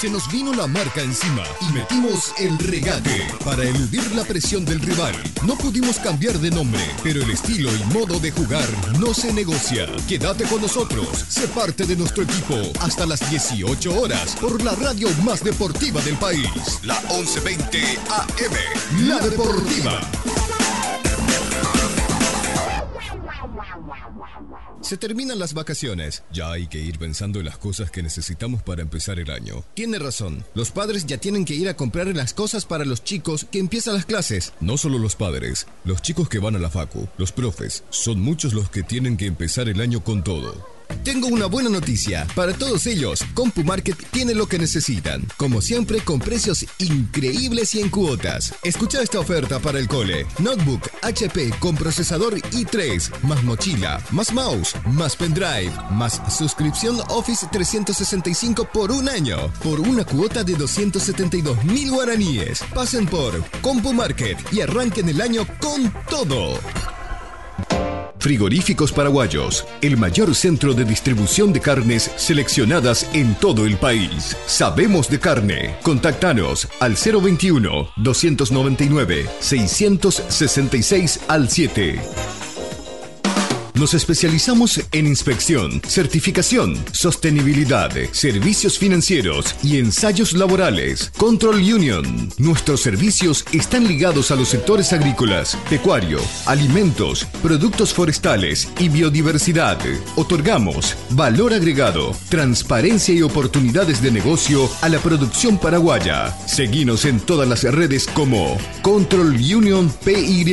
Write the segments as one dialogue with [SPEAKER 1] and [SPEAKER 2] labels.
[SPEAKER 1] Se nos vino la marca encima y metimos el regate para eludir la presión del rival. No pudimos cambiar de nombre, pero el estilo y modo de jugar no se negocia. Quédate con nosotros, sé parte de nuestro equipo hasta las 18 horas por la radio más deportiva del país, la 1120 AM, La Deportiva. Se terminan las vacaciones. Ya hay que ir pensando en las cosas que necesitamos para empezar el año. Tiene razón. Los padres ya tienen que ir a comprar las cosas para los chicos que empiezan las clases. No solo los padres, los chicos que van a la facu, los profes, son muchos los que tienen que empezar el año con todo. Tengo una buena noticia. Para todos ellos, CompuMarket tiene lo que necesitan. Como siempre, con precios increíbles y en cuotas. Escucha esta oferta para el cole. Notebook HP con procesador i3, más mochila, más mouse, más pendrive, más suscripción Office 365 por un año, por una cuota de 272 mil guaraníes. Pasen por CompuMarket y arranquen el año con todo. Frigoríficos Paraguayos, el mayor centro de distribución de carnes seleccionadas en todo el país. Sabemos de carne. Contactanos al 021 299 666 al 7. Nos especializamos en inspección, certificación, sostenibilidad, servicios financieros y ensayos laborales. Control Union. Nuestros servicios están ligados a los sectores agrícolas, pecuario, alimentos, productos forestales y biodiversidad. Otorgamos valor agregado, transparencia y oportunidades de negocio a la producción paraguaya. Seguimos en todas las redes como Control Union PY.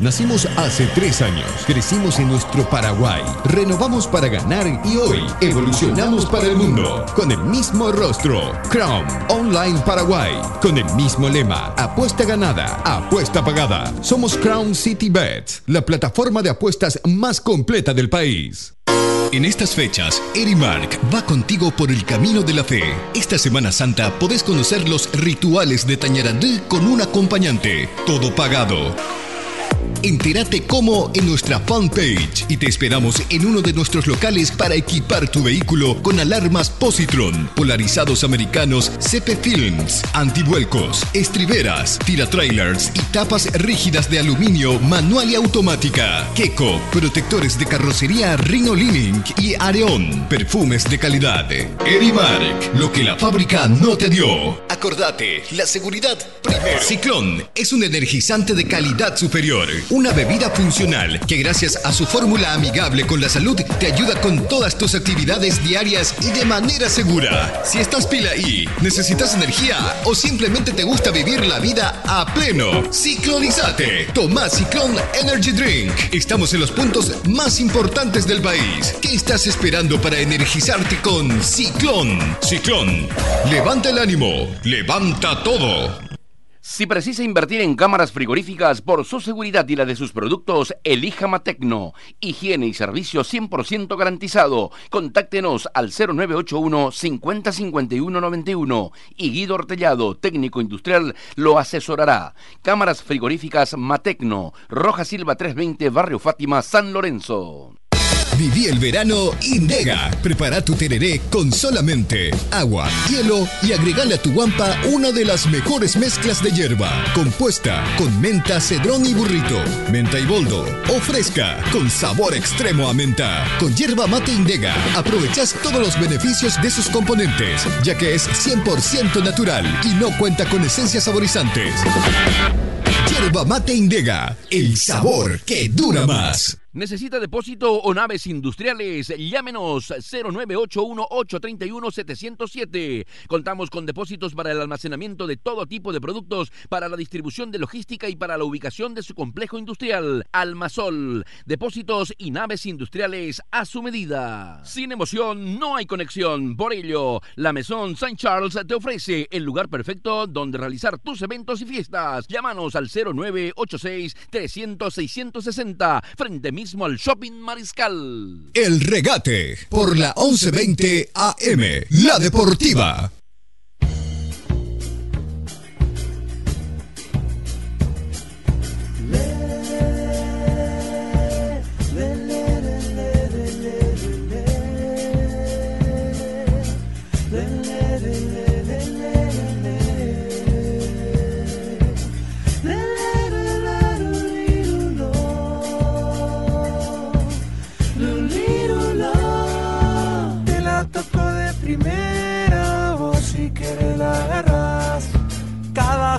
[SPEAKER 1] Nacimos hace tres años, crecimos en nuestro Paraguay, renovamos para ganar y hoy evolucionamos para el mundo con el mismo rostro. Crown Online Paraguay, con el mismo lema, apuesta ganada, apuesta pagada. Somos Crown City Bet, la plataforma de apuestas más completa del país. En estas fechas, Erimark va contigo por el camino de la fe. Esta Semana Santa podés conocer los rituales de Tañarandú con un acompañante, todo pagado. Entérate cómo en nuestra fanpage y te esperamos en uno de nuestros locales para equipar tu vehículo con alarmas Positron, polarizados americanos CP Films, antivuelcos, estriberas, tiratrailers y tapas rígidas de aluminio manual y automática. Keko, protectores de carrocería Rhino Link y Areon, perfumes de calidad. Erimark, lo que la fábrica no te dio. Acordate, la seguridad primero. Ciclón es un energizante de calidad superior una bebida funcional que gracias a su fórmula amigable con la salud te ayuda con todas tus actividades diarias y de manera segura. Si estás pila y necesitas energía o simplemente te gusta vivir la vida a pleno, ciclonizate. Toma Ciclón Energy Drink. Estamos en los puntos más importantes del país. ¿Qué estás esperando para energizarte con Ciclón? Ciclón. Levanta el ánimo. Levanta todo.
[SPEAKER 2] Si precisa invertir en cámaras frigoríficas por su seguridad y la de sus productos, elija Matecno. Higiene y servicio 100% garantizado. Contáctenos al 0981 505191 y Guido Ortellado, técnico industrial, lo asesorará. Cámaras frigoríficas Matecno, Roja Silva 320, Barrio Fátima, San Lorenzo.
[SPEAKER 1] Viví el verano Indega. Prepara tu tereré con solamente agua, hielo y agregale a tu guampa una de las mejores mezclas de hierba. Compuesta con menta, cedrón y burrito, menta y boldo o fresca con sabor extremo a menta. Con hierba mate Indega aprovechas todos los beneficios de sus componentes, ya que es 100% natural y no cuenta con esencias saborizantes. Hierba mate Indega, el sabor que dura más.
[SPEAKER 2] ¿Necesita depósito o naves industriales? Llámenos 0981-831-707. Contamos con depósitos para el almacenamiento de todo tipo de productos, para la distribución de logística y para la ubicación de su complejo industrial. Almasol. Depósitos y naves industriales a su medida. Sin emoción no hay conexión. Por ello, la Maison Saint Charles te ofrece el lugar perfecto donde realizar tus eventos y fiestas. Llámanos al 0986 300 660 frente a mismo al Shopping Mariscal.
[SPEAKER 1] El regate por la 1120 AM, la deportiva.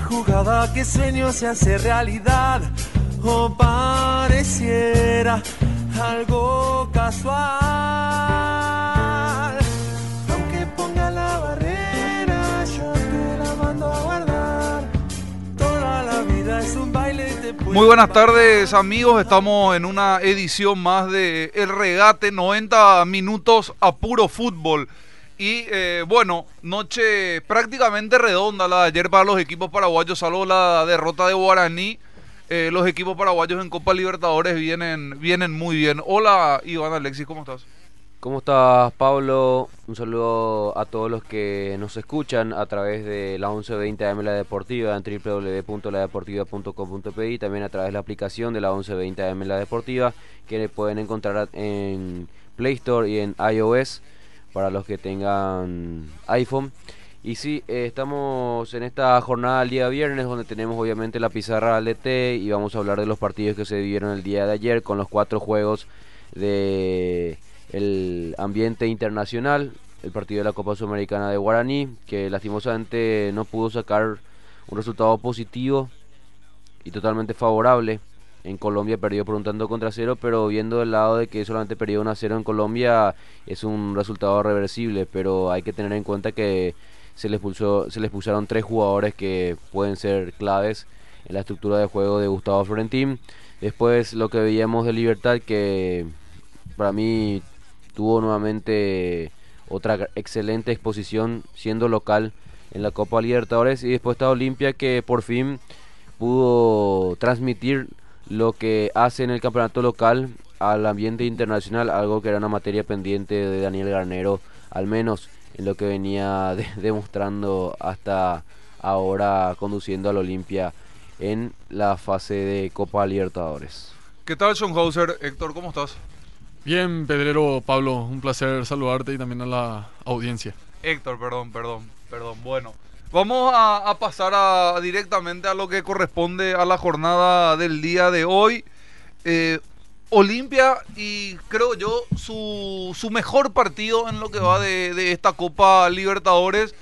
[SPEAKER 3] Jugada que sueño se hace realidad, o pareciera algo casual. Aunque ponga la barrera, yo te la mando a guardar. Toda la vida es un baile te
[SPEAKER 4] Muy buenas tardes amigos, estamos en una edición más de El Regate, 90 minutos a puro fútbol. Y eh, bueno, noche prácticamente redonda la de ayer para los equipos paraguayos, salvo la derrota de Guaraní. Eh, los equipos paraguayos en Copa Libertadores vienen, vienen muy bien. Hola Iván Alexis, ¿cómo estás?
[SPEAKER 5] ¿Cómo estás, Pablo? Un saludo a todos los que nos escuchan a través de la 1120 AM La Deportiva en www.ladeportiva.com.pe y también a través de la aplicación de la 1120 AM La Deportiva que pueden encontrar en Play Store y en iOS para los que tengan iPhone. Y sí, eh, estamos en esta jornada del día viernes donde tenemos obviamente la pizarra al y vamos a hablar de los partidos que se dieron el día de ayer con los cuatro juegos de ambiente internacional, el partido de la Copa Sudamericana de Guaraní, que lastimosamente no pudo sacar un resultado positivo y totalmente favorable. En Colombia perdió por un tanto contra cero, pero viendo el lado de que solamente perdió 1 a 0 en Colombia es un resultado reversible, pero hay que tener en cuenta que se les pulsó, se les tres jugadores que pueden ser claves en la estructura de juego de Gustavo Florentín. Después lo que veíamos de Libertad que para mí tuvo nuevamente otra excelente exposición siendo local en la Copa Libertadores y después está Olimpia que por fin pudo transmitir lo que hace en el campeonato local al ambiente internacional, algo que era una materia pendiente de Daniel Garnero, al menos en lo que venía de- demostrando hasta ahora conduciendo al Olimpia en la fase de Copa Libertadores.
[SPEAKER 4] ¿Qué tal Hauser? Héctor, ¿cómo estás?
[SPEAKER 6] Bien, Pedrero, Pablo, un placer saludarte y también a la audiencia.
[SPEAKER 4] Héctor, perdón, perdón, perdón. Bueno, vamos a, pasar directamente a lo que corresponde a la jornada del día de hoy. Eh, Olimpia y creo yo su, mejor partido en lo que va de, esta Copa Libertadores.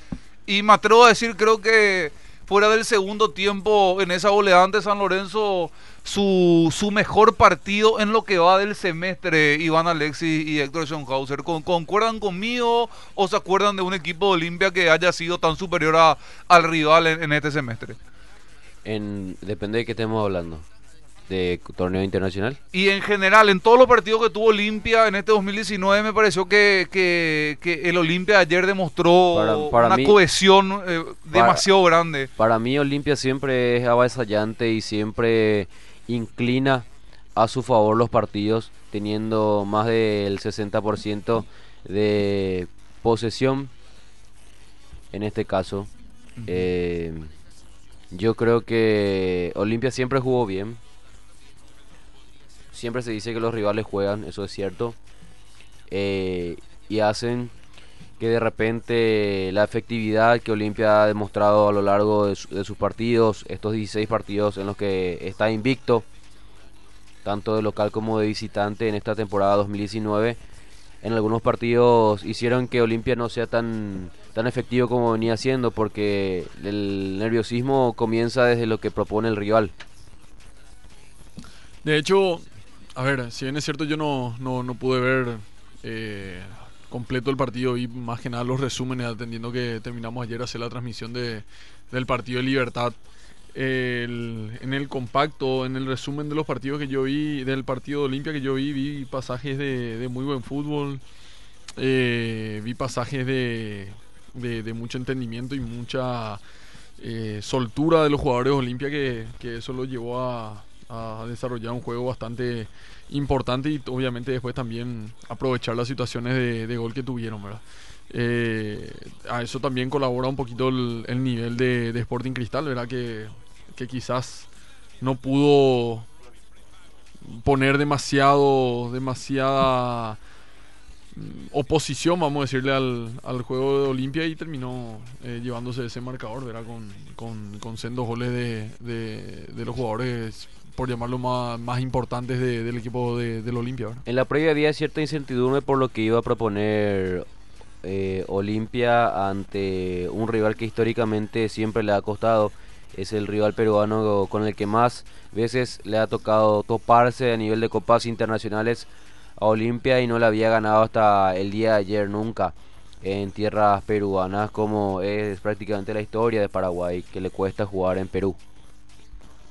[SPEAKER 4] Y me atrevo a decir, creo que fuera del segundo tiempo en esa goleada ante San Lorenzo, su, su mejor partido en lo que va del semestre, Iván Alexis y Héctor Schonhauser. ¿Con- ¿Concuerdan conmigo o se acuerdan de un equipo de Olimpia que haya sido tan superior a- al rival en, en este semestre?
[SPEAKER 5] En, depende de qué estemos hablando. ¿De torneo internacional?
[SPEAKER 4] Y en general, en todos los partidos que tuvo Olimpia en este 2019, me pareció que, que- que el Olimpia ayer demostró
[SPEAKER 5] Para- para
[SPEAKER 4] una
[SPEAKER 5] mí-
[SPEAKER 4] cohesión eh, demasiado grande.
[SPEAKER 5] Para mí Olimpia siempre es avasallante y siempre inclina a su favor los partidos, teniendo más del 60% de posesión. En este caso, Eh, yo creo que Olimpia siempre jugó bien. Siempre se dice que los rivales juegan, eso es cierto. Eh, y hacen que de repente la efectividad que Olimpia ha demostrado a lo largo de, su- de sus partidos, estos 16 partidos en los que está invicto, tanto de local como de visitante en esta temporada 2019, en algunos partidos hicieron que Olimpia no sea tan, tan efectivo como venía siendo, porque el nerviosismo comienza desde lo que propone el rival.
[SPEAKER 6] De hecho, a ver, si bien es cierto, yo no, no, no pude ver eh, completo el partido y más que nada los resúmenes, atendiendo que terminamos ayer a hacer la transmisión de, del partido de Libertad. En el compacto, en el resumen de los partidos que yo vi, del partido de Olimpia que yo vi, vi pasajes de, de muy buen fútbol, eh, vi pasajes de, de, mucho entendimiento y mucha eh, soltura de los jugadores de Olimpia que, que eso lo llevó a desarrollar un juego bastante importante y obviamente después también aprovechar las situaciones de, gol que tuvieron, ¿verdad? Eh, a eso también colabora un poquito el, el nivel de, Sporting Cristal, ¿verdad? Que, quizás no pudo poner demasiado, demasiada mm, oposición, vamos a decirle, al, juego de Olimpia y terminó eh, llevándose ese marcador, ¿verdad? Con, con, con sendos goles de, de los jugadores, por llamarlo más, más importantes de- del equipo de, del Olimpia.
[SPEAKER 5] En la previa había cierta incertidumbre por lo que iba a proponer eh, Olimpia ante un rival que históricamente siempre le ha costado. Es el rival peruano con el que más veces le ha tocado toparse a nivel de copas internacionales a Olimpia y no le había ganado hasta el día de ayer nunca en tierras peruanas como es prácticamente la historia de Paraguay que le cuesta jugar en Perú.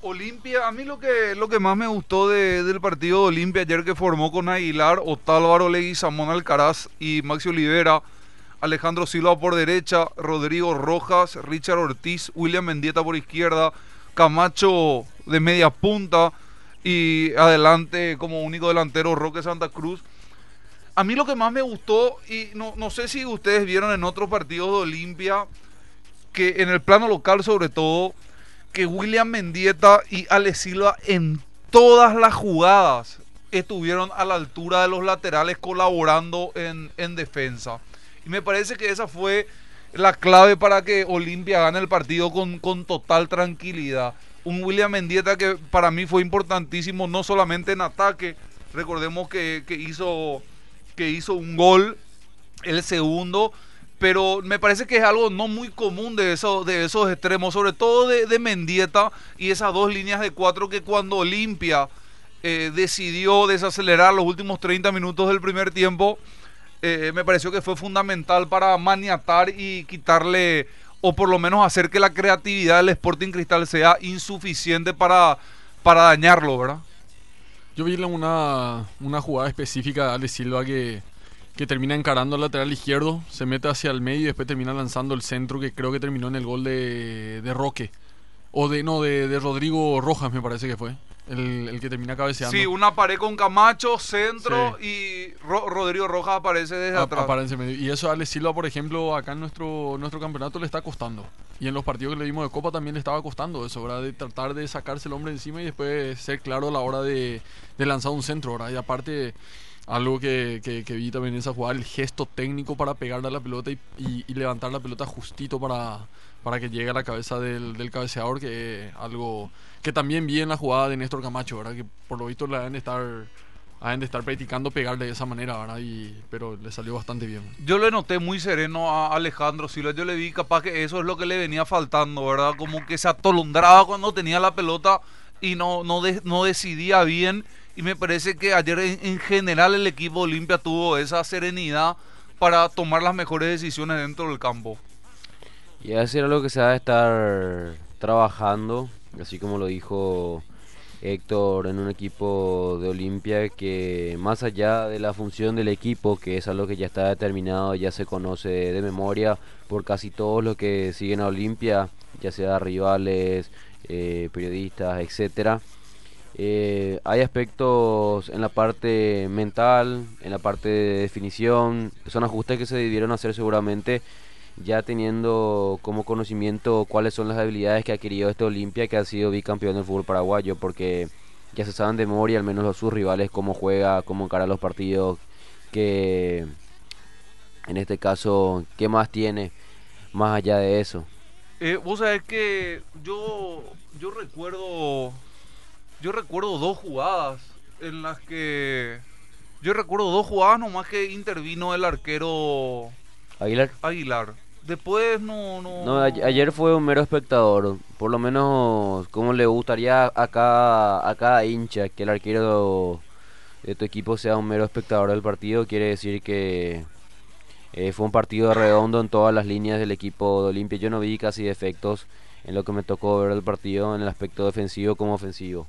[SPEAKER 4] Olimpia, a mí lo que, lo que más me gustó de- del partido de Olimpia ayer que formó con Aguilar, Otálvaro Leguizamón Alcaraz y Maxi Olivera, Alejandro Silva por derecha, Rodrigo Rojas, Richard Ortiz, William Mendieta por izquierda, Camacho de media punta y adelante como único delantero Roque Santa Cruz. A mí lo que más me gustó, y no, no sé si ustedes vieron en otros partidos de Olimpia, que en el plano local sobre todo, que William Mendieta y Ale Silva en todas las jugadas estuvieron a la altura de los laterales colaborando en, en defensa. Y me parece que esa fue la clave para que Olimpia gane el partido con, con total tranquilidad. Un William Mendieta que para mí fue importantísimo, no solamente en ataque, recordemos que, que hizo, que hizo un gol, el segundo, pero me parece que es algo no muy común de, eso, de esos extremos, sobre todo de, de Mendieta y esas dos líneas de cuatro que cuando Olimpia eh, decidió desacelerar los últimos 30 minutos del primer tiempo, eh, me pareció que fue fundamental para maniatar y quitarle, o por lo menos hacer que la creatividad del Sporting Cristal sea insuficiente para, para dañarlo, ¿verdad?
[SPEAKER 6] Yo vi una, una jugada específica de Silva que, que termina encarando al lateral izquierdo, se mete hacia el medio y después termina lanzando el centro que creo que terminó en el gol de, de Roque. O de, no, de, de Rodrigo Rojas me parece que fue. El, el que termina cabeceando.
[SPEAKER 4] Sí, una pared con Camacho, centro y Ro- Rodrigo Rojas aparece desde
[SPEAKER 6] A-
[SPEAKER 4] atrás.
[SPEAKER 6] aparece en medio. Y eso a Ale Silva, por ejemplo, acá en nuestro, nuestro campeonato le está costando. Y en los partidos que le dimos de Copa también le estaba costando eso, ¿verdad? De tratar de sacarse el hombre encima y después ser claro a la hora de, de lanzar un centro, ¿verdad? Y aparte, algo que, que, que vi también en esa jugada, el gesto técnico para pegarle a la pelota y, levantar la pelota justito para, para que llegue a la cabeza del, del cabeceador, que algo que también vi en la jugada de Néstor Camacho, ¿verdad? Que por lo visto le deben de estar, deben de estar practicando pegarle de esa manera, ¿verdad? Y, pero le salió bastante bien.
[SPEAKER 4] Yo le noté muy sereno a Alejandro Silva. Yo le vi capaz que eso es lo que le venía faltando, ¿verdad? Como que se atolondraba cuando tenía la pelota y no, no, de- no decidía bien. Y me parece que ayer en, en general el equipo Olimpia tuvo esa serenidad para tomar las mejores decisiones dentro del campo.
[SPEAKER 5] Y eso era lo que se va a estar trabajando, así como lo dijo Héctor en un equipo de Olimpia que más allá de la función del equipo, que es algo que ya está determinado, ya se conoce de, memoria por casi todos los que siguen a Olimpia, ya sea rivales, eh, periodistas, etcétera. Eh, hay aspectos en la parte mental, en la parte de definición, son ajustes que se debieron hacer seguramente ya teniendo como conocimiento cuáles son las habilidades que ha adquirido este Olimpia que ha sido bicampeón del fútbol paraguayo porque ya se saben de memoria al menos los sus rivales cómo juega, cómo encara los partidos, que en este caso qué más tiene más allá de eso.
[SPEAKER 4] Eh, vos sabés que yo, yo recuerdo. Yo recuerdo dos jugadas en las que. Yo recuerdo dos jugadas nomás que intervino el arquero
[SPEAKER 5] Aguilar.
[SPEAKER 4] Aguilar. Después no. No,
[SPEAKER 5] ayer fue un mero espectador, por lo menos como le gustaría a cada, a cada hincha que el arquero de tu equipo sea un mero espectador del partido, quiere decir que eh, fue un partido redondo en todas las líneas del equipo de Olimpia. Yo no vi casi defectos en lo que me tocó ver del partido en el aspecto defensivo como ofensivo.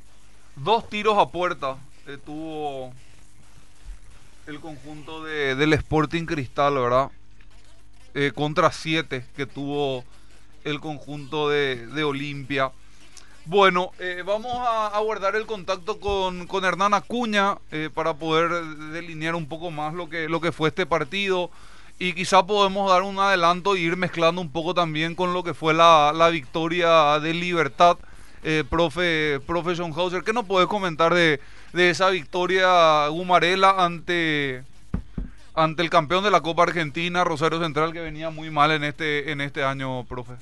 [SPEAKER 4] Dos tiros a puerta eh, tuvo el conjunto de, del Sporting Cristal, ¿verdad? Eh, contra siete que tuvo el conjunto de, de Olimpia. Bueno, eh, vamos a, guardar el contacto con, con Hernán Acuña eh, para poder delinear un poco más lo que, lo que fue este partido. Y quizá podemos dar un adelanto e ir mezclando un poco también con lo que fue la, la victoria de Libertad. Eh, profe, profe Hauser, ¿qué nos puedes comentar de, de esa victoria Gumarela ante, ante el campeón de la Copa Argentina, Rosario Central, que venía muy mal en este, en este año, profe.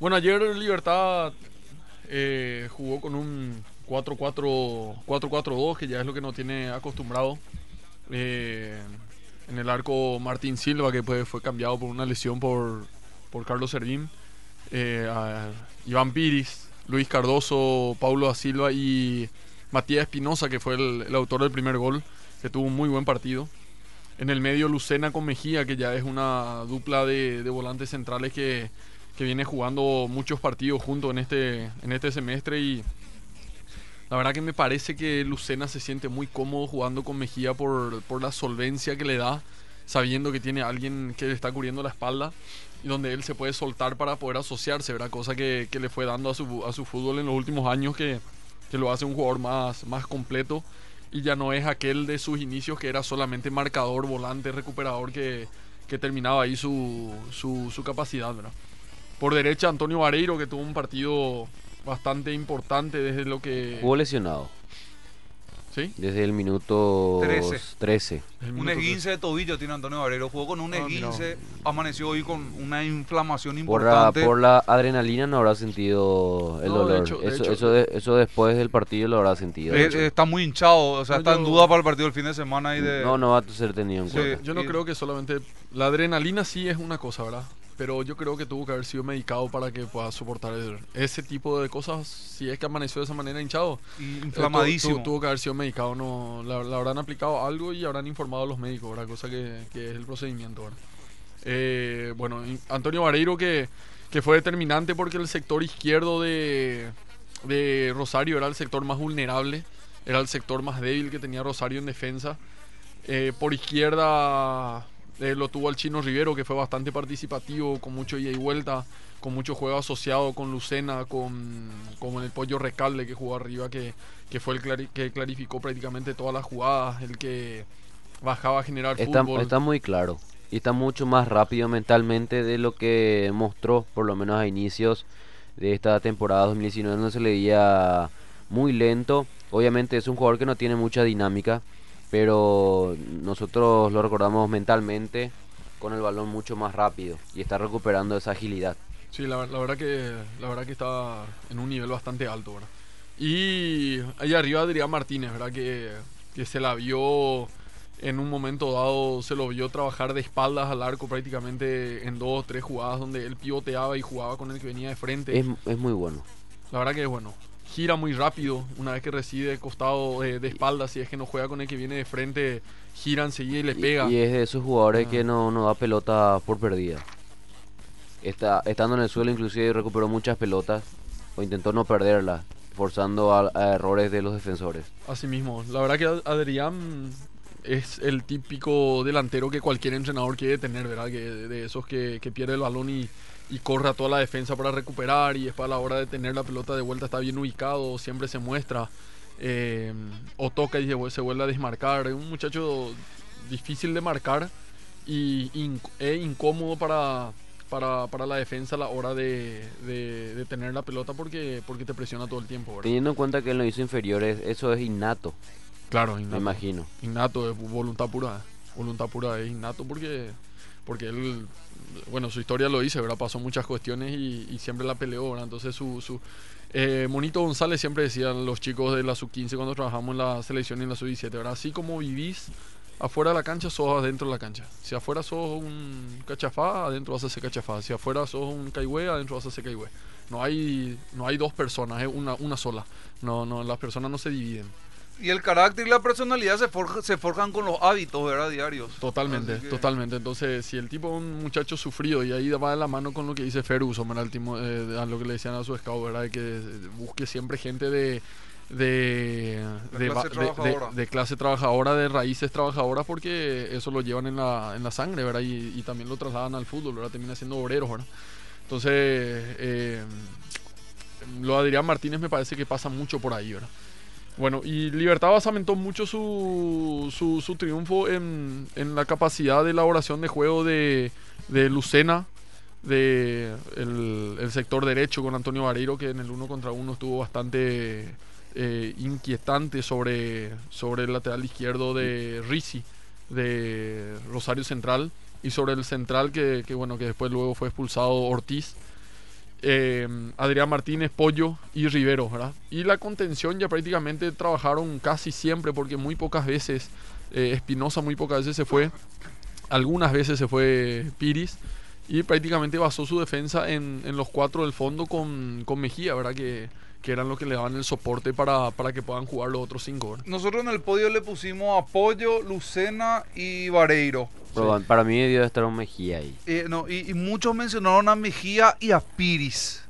[SPEAKER 6] Bueno, ayer Libertad eh, jugó con un 4-4-2, que ya es lo que no tiene acostumbrado. Eh, en el arco Martín Silva, que pues, fue cambiado por una lesión por, por Carlos Servín. Eh, Iván Piris, Luis Cardoso, Paulo da Silva y Matías Espinosa, que fue el, autor del primer gol, que tuvo un muy buen partido. En el medio Lucena con Mejía, que ya es una dupla de, volantes centrales que, que, viene jugando muchos partidos juntos en este, en este semestre y la verdad que me parece que Lucena se siente muy cómodo jugando con Mejía por, por la solvencia que le da, sabiendo que tiene alguien que le está cubriendo la espalda donde él se puede soltar para poder asociarse, ¿verdad? Cosa que, que le fue dando a su, a su fútbol en los últimos años que, que lo hace un jugador más, más completo y ya no es aquel de sus inicios que era solamente marcador, volante, recuperador que, que terminaba ahí su, su, su capacidad, ¿verdad? Por derecha Antonio Vareiro que tuvo un partido bastante importante desde lo que...
[SPEAKER 5] Jugó lesionado.
[SPEAKER 6] ¿Sí?
[SPEAKER 5] Desde el minuto 13. 13.
[SPEAKER 4] un esguince de tobillo tiene Antonio Barrero. Jugó con un ah, esguince, amaneció hoy con una inflamación importante.
[SPEAKER 5] Por la, adrenalina no habrá sentido el dolor. eso, eso, después del partido lo habrá sentido.
[SPEAKER 4] Eh, está muy hinchado, o sea, está en duda para el partido del fin de semana. Y de...
[SPEAKER 5] No, no va a ser tenido en cuenta.
[SPEAKER 6] Yo no creo que solamente... La adrenalina sí es una cosa, ¿verdad? Pero yo creo que tuvo que haber sido medicado para que pueda soportar ese tipo de cosas. Si es que amaneció de esa manera hinchado,
[SPEAKER 4] eh, inflamadísimo.
[SPEAKER 6] tuvo que haber sido medicado. No, le, habrán aplicado algo y habrán informado a los médicos, ¿verdad? cosa que, es el procedimiento. ¿verdad? Eh, bueno, Antonio Vareiro que, que fue determinante porque el sector izquierdo de, de Rosario era el sector más vulnerable, era el sector más débil que tenía Rosario en defensa. Eh, por izquierda eh, lo tuvo el Chino Rivero, que fue bastante participativo, con mucho ida y vuelta, con mucho juego asociado con Lucena, con, con el Pollo Recalde que jugó arriba, que, que fue el que clarificó prácticamente todas las jugadas, el que bajaba a generar
[SPEAKER 5] está,
[SPEAKER 6] fútbol.
[SPEAKER 5] Está muy claro. Y está mucho más rápido mentalmente de lo que mostró, por lo menos a inicios de esta temporada 2019, no se le veía muy lento. Obviamente es un jugador que no tiene mucha dinámica, pero nosotros lo recordamos mentalmente con el balón mucho más rápido y está recuperando esa agilidad.
[SPEAKER 6] Sí, la, verdad que la verdad que está en un nivel bastante alto, ¿verdad? Y ahí arriba Adrián Martínez, ¿verdad? Que, que se la vio en un momento dado, se lo vio trabajar de espaldas al arco prácticamente en dos o tres jugadas donde él pivoteaba y jugaba con el que venía de frente.
[SPEAKER 5] Es, es muy bueno.
[SPEAKER 6] La verdad que es bueno gira muy rápido. Una vez que recibe costado de, espalda, si es que no juega con el que viene de frente, gira enseguida y le pega.
[SPEAKER 5] Y, es de esos jugadores que ah. no, no da pelota por perdida. Está, estando en el suelo, inclusive recuperó muchas pelotas o intentó no perderlas, forzando a, errores de los defensores.
[SPEAKER 6] Así mismo, la verdad que Adrián es el típico delantero que cualquier entrenador quiere tener, ¿verdad? Que de esos que, que pierde el balón y y corre a toda la defensa para recuperar y después a la hora de tener la pelota de vuelta está bien ubicado, siempre se muestra eh, o toca y se vuelve a desmarcar. Es un muchacho difícil de marcar y es incómodo para, para, la defensa a la hora de, de, tener la pelota porque, porque te presiona todo el tiempo.
[SPEAKER 5] Teniendo en cuenta que él no hizo inferiores, eso es innato.
[SPEAKER 6] Claro, innato.
[SPEAKER 5] Me imagino.
[SPEAKER 6] Innato, es voluntad pura. Voluntad pura es innato porque, porque él bueno, su historia lo dice, ¿verdad? Pasó muchas cuestiones y, siempre la peleó, ¿verdad? Entonces su... su eh, Monito González siempre decían los chicos de la sub-15 cuando trabajamos en la selección y en la sub-17, ¿verdad? Así como vivís afuera de la cancha, sos adentro de la cancha. Si afuera sos un cachafá, adentro vas a ser cachafá. Si afuera sos un caigüe, adentro vas a ser caigüe. No hay, no hay dos personas, es una, una sola. No, no, las personas no se dividen.
[SPEAKER 4] Y el carácter y la personalidad se, se forjan con los hábitos, ¿verdad? Diarios.
[SPEAKER 6] Totalmente, totalmente. Entonces, si el tipo es un muchacho sufrido y ahí va de la mano con lo que dice Ferus, o eh, a lo que le decían a su scout, ¿verdad? Que busque siempre gente de, de, de, clase trabajadora, de raíces trabajadoras, porque eso lo llevan en la, en la sangre, ¿verdad? Y, también lo trasladan al fútbol, ¿verdad? Termina siendo obreros, ¿verdad? Entonces, eh, lo de Adrián Martínez me parece que pasa mucho por ahí, ¿verdad? Bueno, y Libertad basamentó mucho su, su, triunfo en, la capacidad de elaboración de juego de, Lucena, de el, sector derecho con Antonio Vareiro, que en el uno contra uno estuvo bastante eh, inquietante sobre, sobre el lateral izquierdo de Risi, de Rosario Central. Y sobre el central, que, que bueno, que después luego fue expulsado Ortiz. Eh, Adrián Martínez, Pollo y Rivero, ¿verdad? Y la contención ya prácticamente trabajaron casi siempre, porque muy pocas veces, eh, Espinosa muy pocas veces se fue, algunas veces se fue Piris, y prácticamente basó su defensa en, en los cuatro del fondo con, con Mejía, ¿verdad? Que, que eran los que le daban el soporte para, para que puedan jugar los otros cinco, ¿verdad?
[SPEAKER 4] Nosotros en el podio le pusimos Apoyo, Lucena y Vareiro.
[SPEAKER 5] Pero Para mí debió estar un Mejía ahí.
[SPEAKER 4] Eh, no, y, y muchos mencionaron a Mejía y a Piris,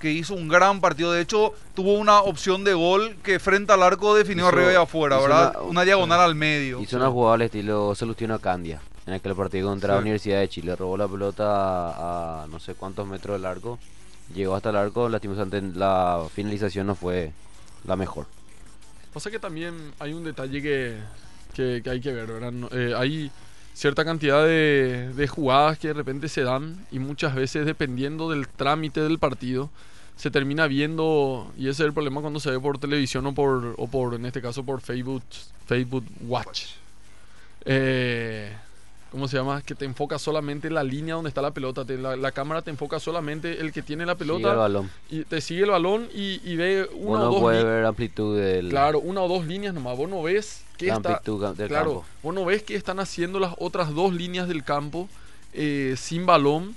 [SPEAKER 4] que hizo un gran partido. De hecho, tuvo una opción de gol que frente al arco definió
[SPEAKER 5] Hizo-
[SPEAKER 4] arriba y afuera, ¿verdad?
[SPEAKER 5] una-
[SPEAKER 4] Una, diagonal al medio.
[SPEAKER 5] Hizo una jugada al estilo Salustiano Candia. En aquel partido contra la
[SPEAKER 4] Sí.
[SPEAKER 5] Universidad de Chile. Robó la pelota a, a no sé cuántos metros del arco. Llegó hasta el arco. Lastimosamente la finalización no fue la mejor.
[SPEAKER 6] Pasa que también hay un detalle que, que- que hay que ver, ¿verdad? Eh, hay cierta cantidad de, de jugadas que de repente se dan y muchas veces dependiendo del trámite del partido se termina viendo y ese es el problema cuando se ve por televisión o por, o por en este caso por Facebook, Facebook Watch. Eh, ¿Cómo se llama? Que te enfoca solamente la línea donde está la pelota. te- la, la cámara te enfoca solamente el que tiene la
[SPEAKER 5] Sigue
[SPEAKER 6] pelota
[SPEAKER 5] el balón.
[SPEAKER 6] y te sigue el balón y, y ve una
[SPEAKER 5] Uno
[SPEAKER 6] o dos
[SPEAKER 5] puede ver amplitud del
[SPEAKER 6] Claro, una o dos líneas nomás. Vos no ves qué
[SPEAKER 5] la
[SPEAKER 6] está.
[SPEAKER 5] amplitud del
[SPEAKER 6] Claro,
[SPEAKER 5] campo.
[SPEAKER 6] vos no ves qué están haciendo las otras dos líneas del campo eh, sin balón.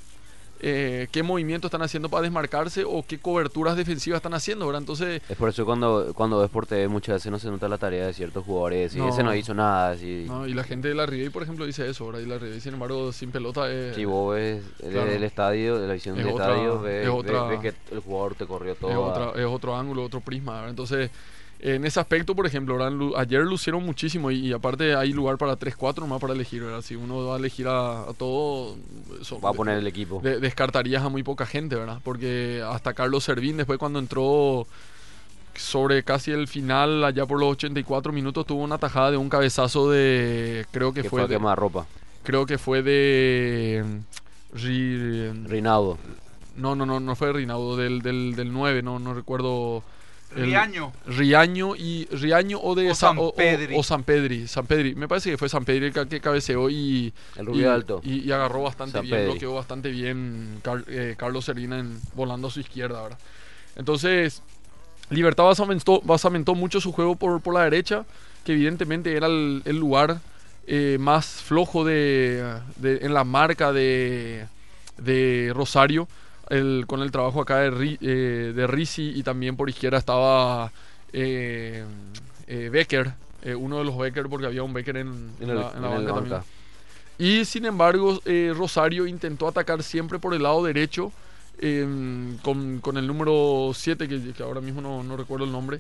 [SPEAKER 6] Eh, qué movimientos están haciendo para desmarcarse o qué coberturas defensivas están haciendo, ¿verdad? Entonces,
[SPEAKER 5] Es por eso cuando, cuando ves por TV muchas veces no se nota la tarea de ciertos jugadores. Y
[SPEAKER 6] No.
[SPEAKER 5] ese no hizo nada. Si,
[SPEAKER 6] no, y la gente de la Ribey, por ejemplo, dice eso, ¿verdad? Y la Ribey, sin embargo, sin pelota es...
[SPEAKER 5] si vos ves el,
[SPEAKER 6] Claro.
[SPEAKER 5] el estadio, la visión
[SPEAKER 6] Es
[SPEAKER 5] del
[SPEAKER 6] otra-
[SPEAKER 5] estadio, ves,
[SPEAKER 6] es
[SPEAKER 5] ves-
[SPEAKER 6] otra-
[SPEAKER 5] ves que el jugador te corrió todo.
[SPEAKER 6] es, otra- es otro ángulo, otro prisma. ¿verdad? Entonces, en ese aspecto, por ejemplo, ayer lucieron muchísimo y, y aparte hay lugar para 3-4 nomás para elegir. ¿verdad? Si uno va a elegir a, a todo,
[SPEAKER 5] Va a poner el equipo.
[SPEAKER 6] de- descartarías a muy poca gente, ¿verdad? Porque hasta Carlos Servín, después cuando entró sobre casi el final, allá por los 84 minutos, tuvo una tajada de un cabezazo de. Creo que,
[SPEAKER 5] que
[SPEAKER 6] fue.
[SPEAKER 5] fue
[SPEAKER 6] de-
[SPEAKER 5] ropa.
[SPEAKER 6] creo que fue de. Ri-
[SPEAKER 5] Rinaldo.
[SPEAKER 6] no, no, no, no fue de Rinaudo, del, del, del 9, no, no recuerdo. El-
[SPEAKER 4] Riaño.
[SPEAKER 6] Riaño y Riaño o de
[SPEAKER 4] O San
[SPEAKER 6] o,
[SPEAKER 4] Pedri.
[SPEAKER 6] o San Pedri, San Pedri. Me parece que fue San Pedri el que, que cabeceó y
[SPEAKER 5] El
[SPEAKER 6] y,
[SPEAKER 5] rubio alto.
[SPEAKER 6] y- y agarró bastante
[SPEAKER 5] San
[SPEAKER 6] bien,
[SPEAKER 5] Pedri.
[SPEAKER 6] bloqueó bastante bien Car- eh, Carlos Serina en, volando a su izquierda, ¿verdad? Entonces, Libertad basamentó, basamentó mucho su juego por, por la derecha, que evidentemente era el, el lugar eh, más flojo de, de- en la marca de, de Rosario, con el trabajo acá de, eh, de Risi y también por izquierda estaba eh, eh, Becker, eh, uno de los Becker, porque había un Becker en, la, en también. Y sin embargo, eh, Rosario intentó atacar siempre por el lado derecho em, con, con el número 7, que, ahora mismo no, no recuerdo el nombre.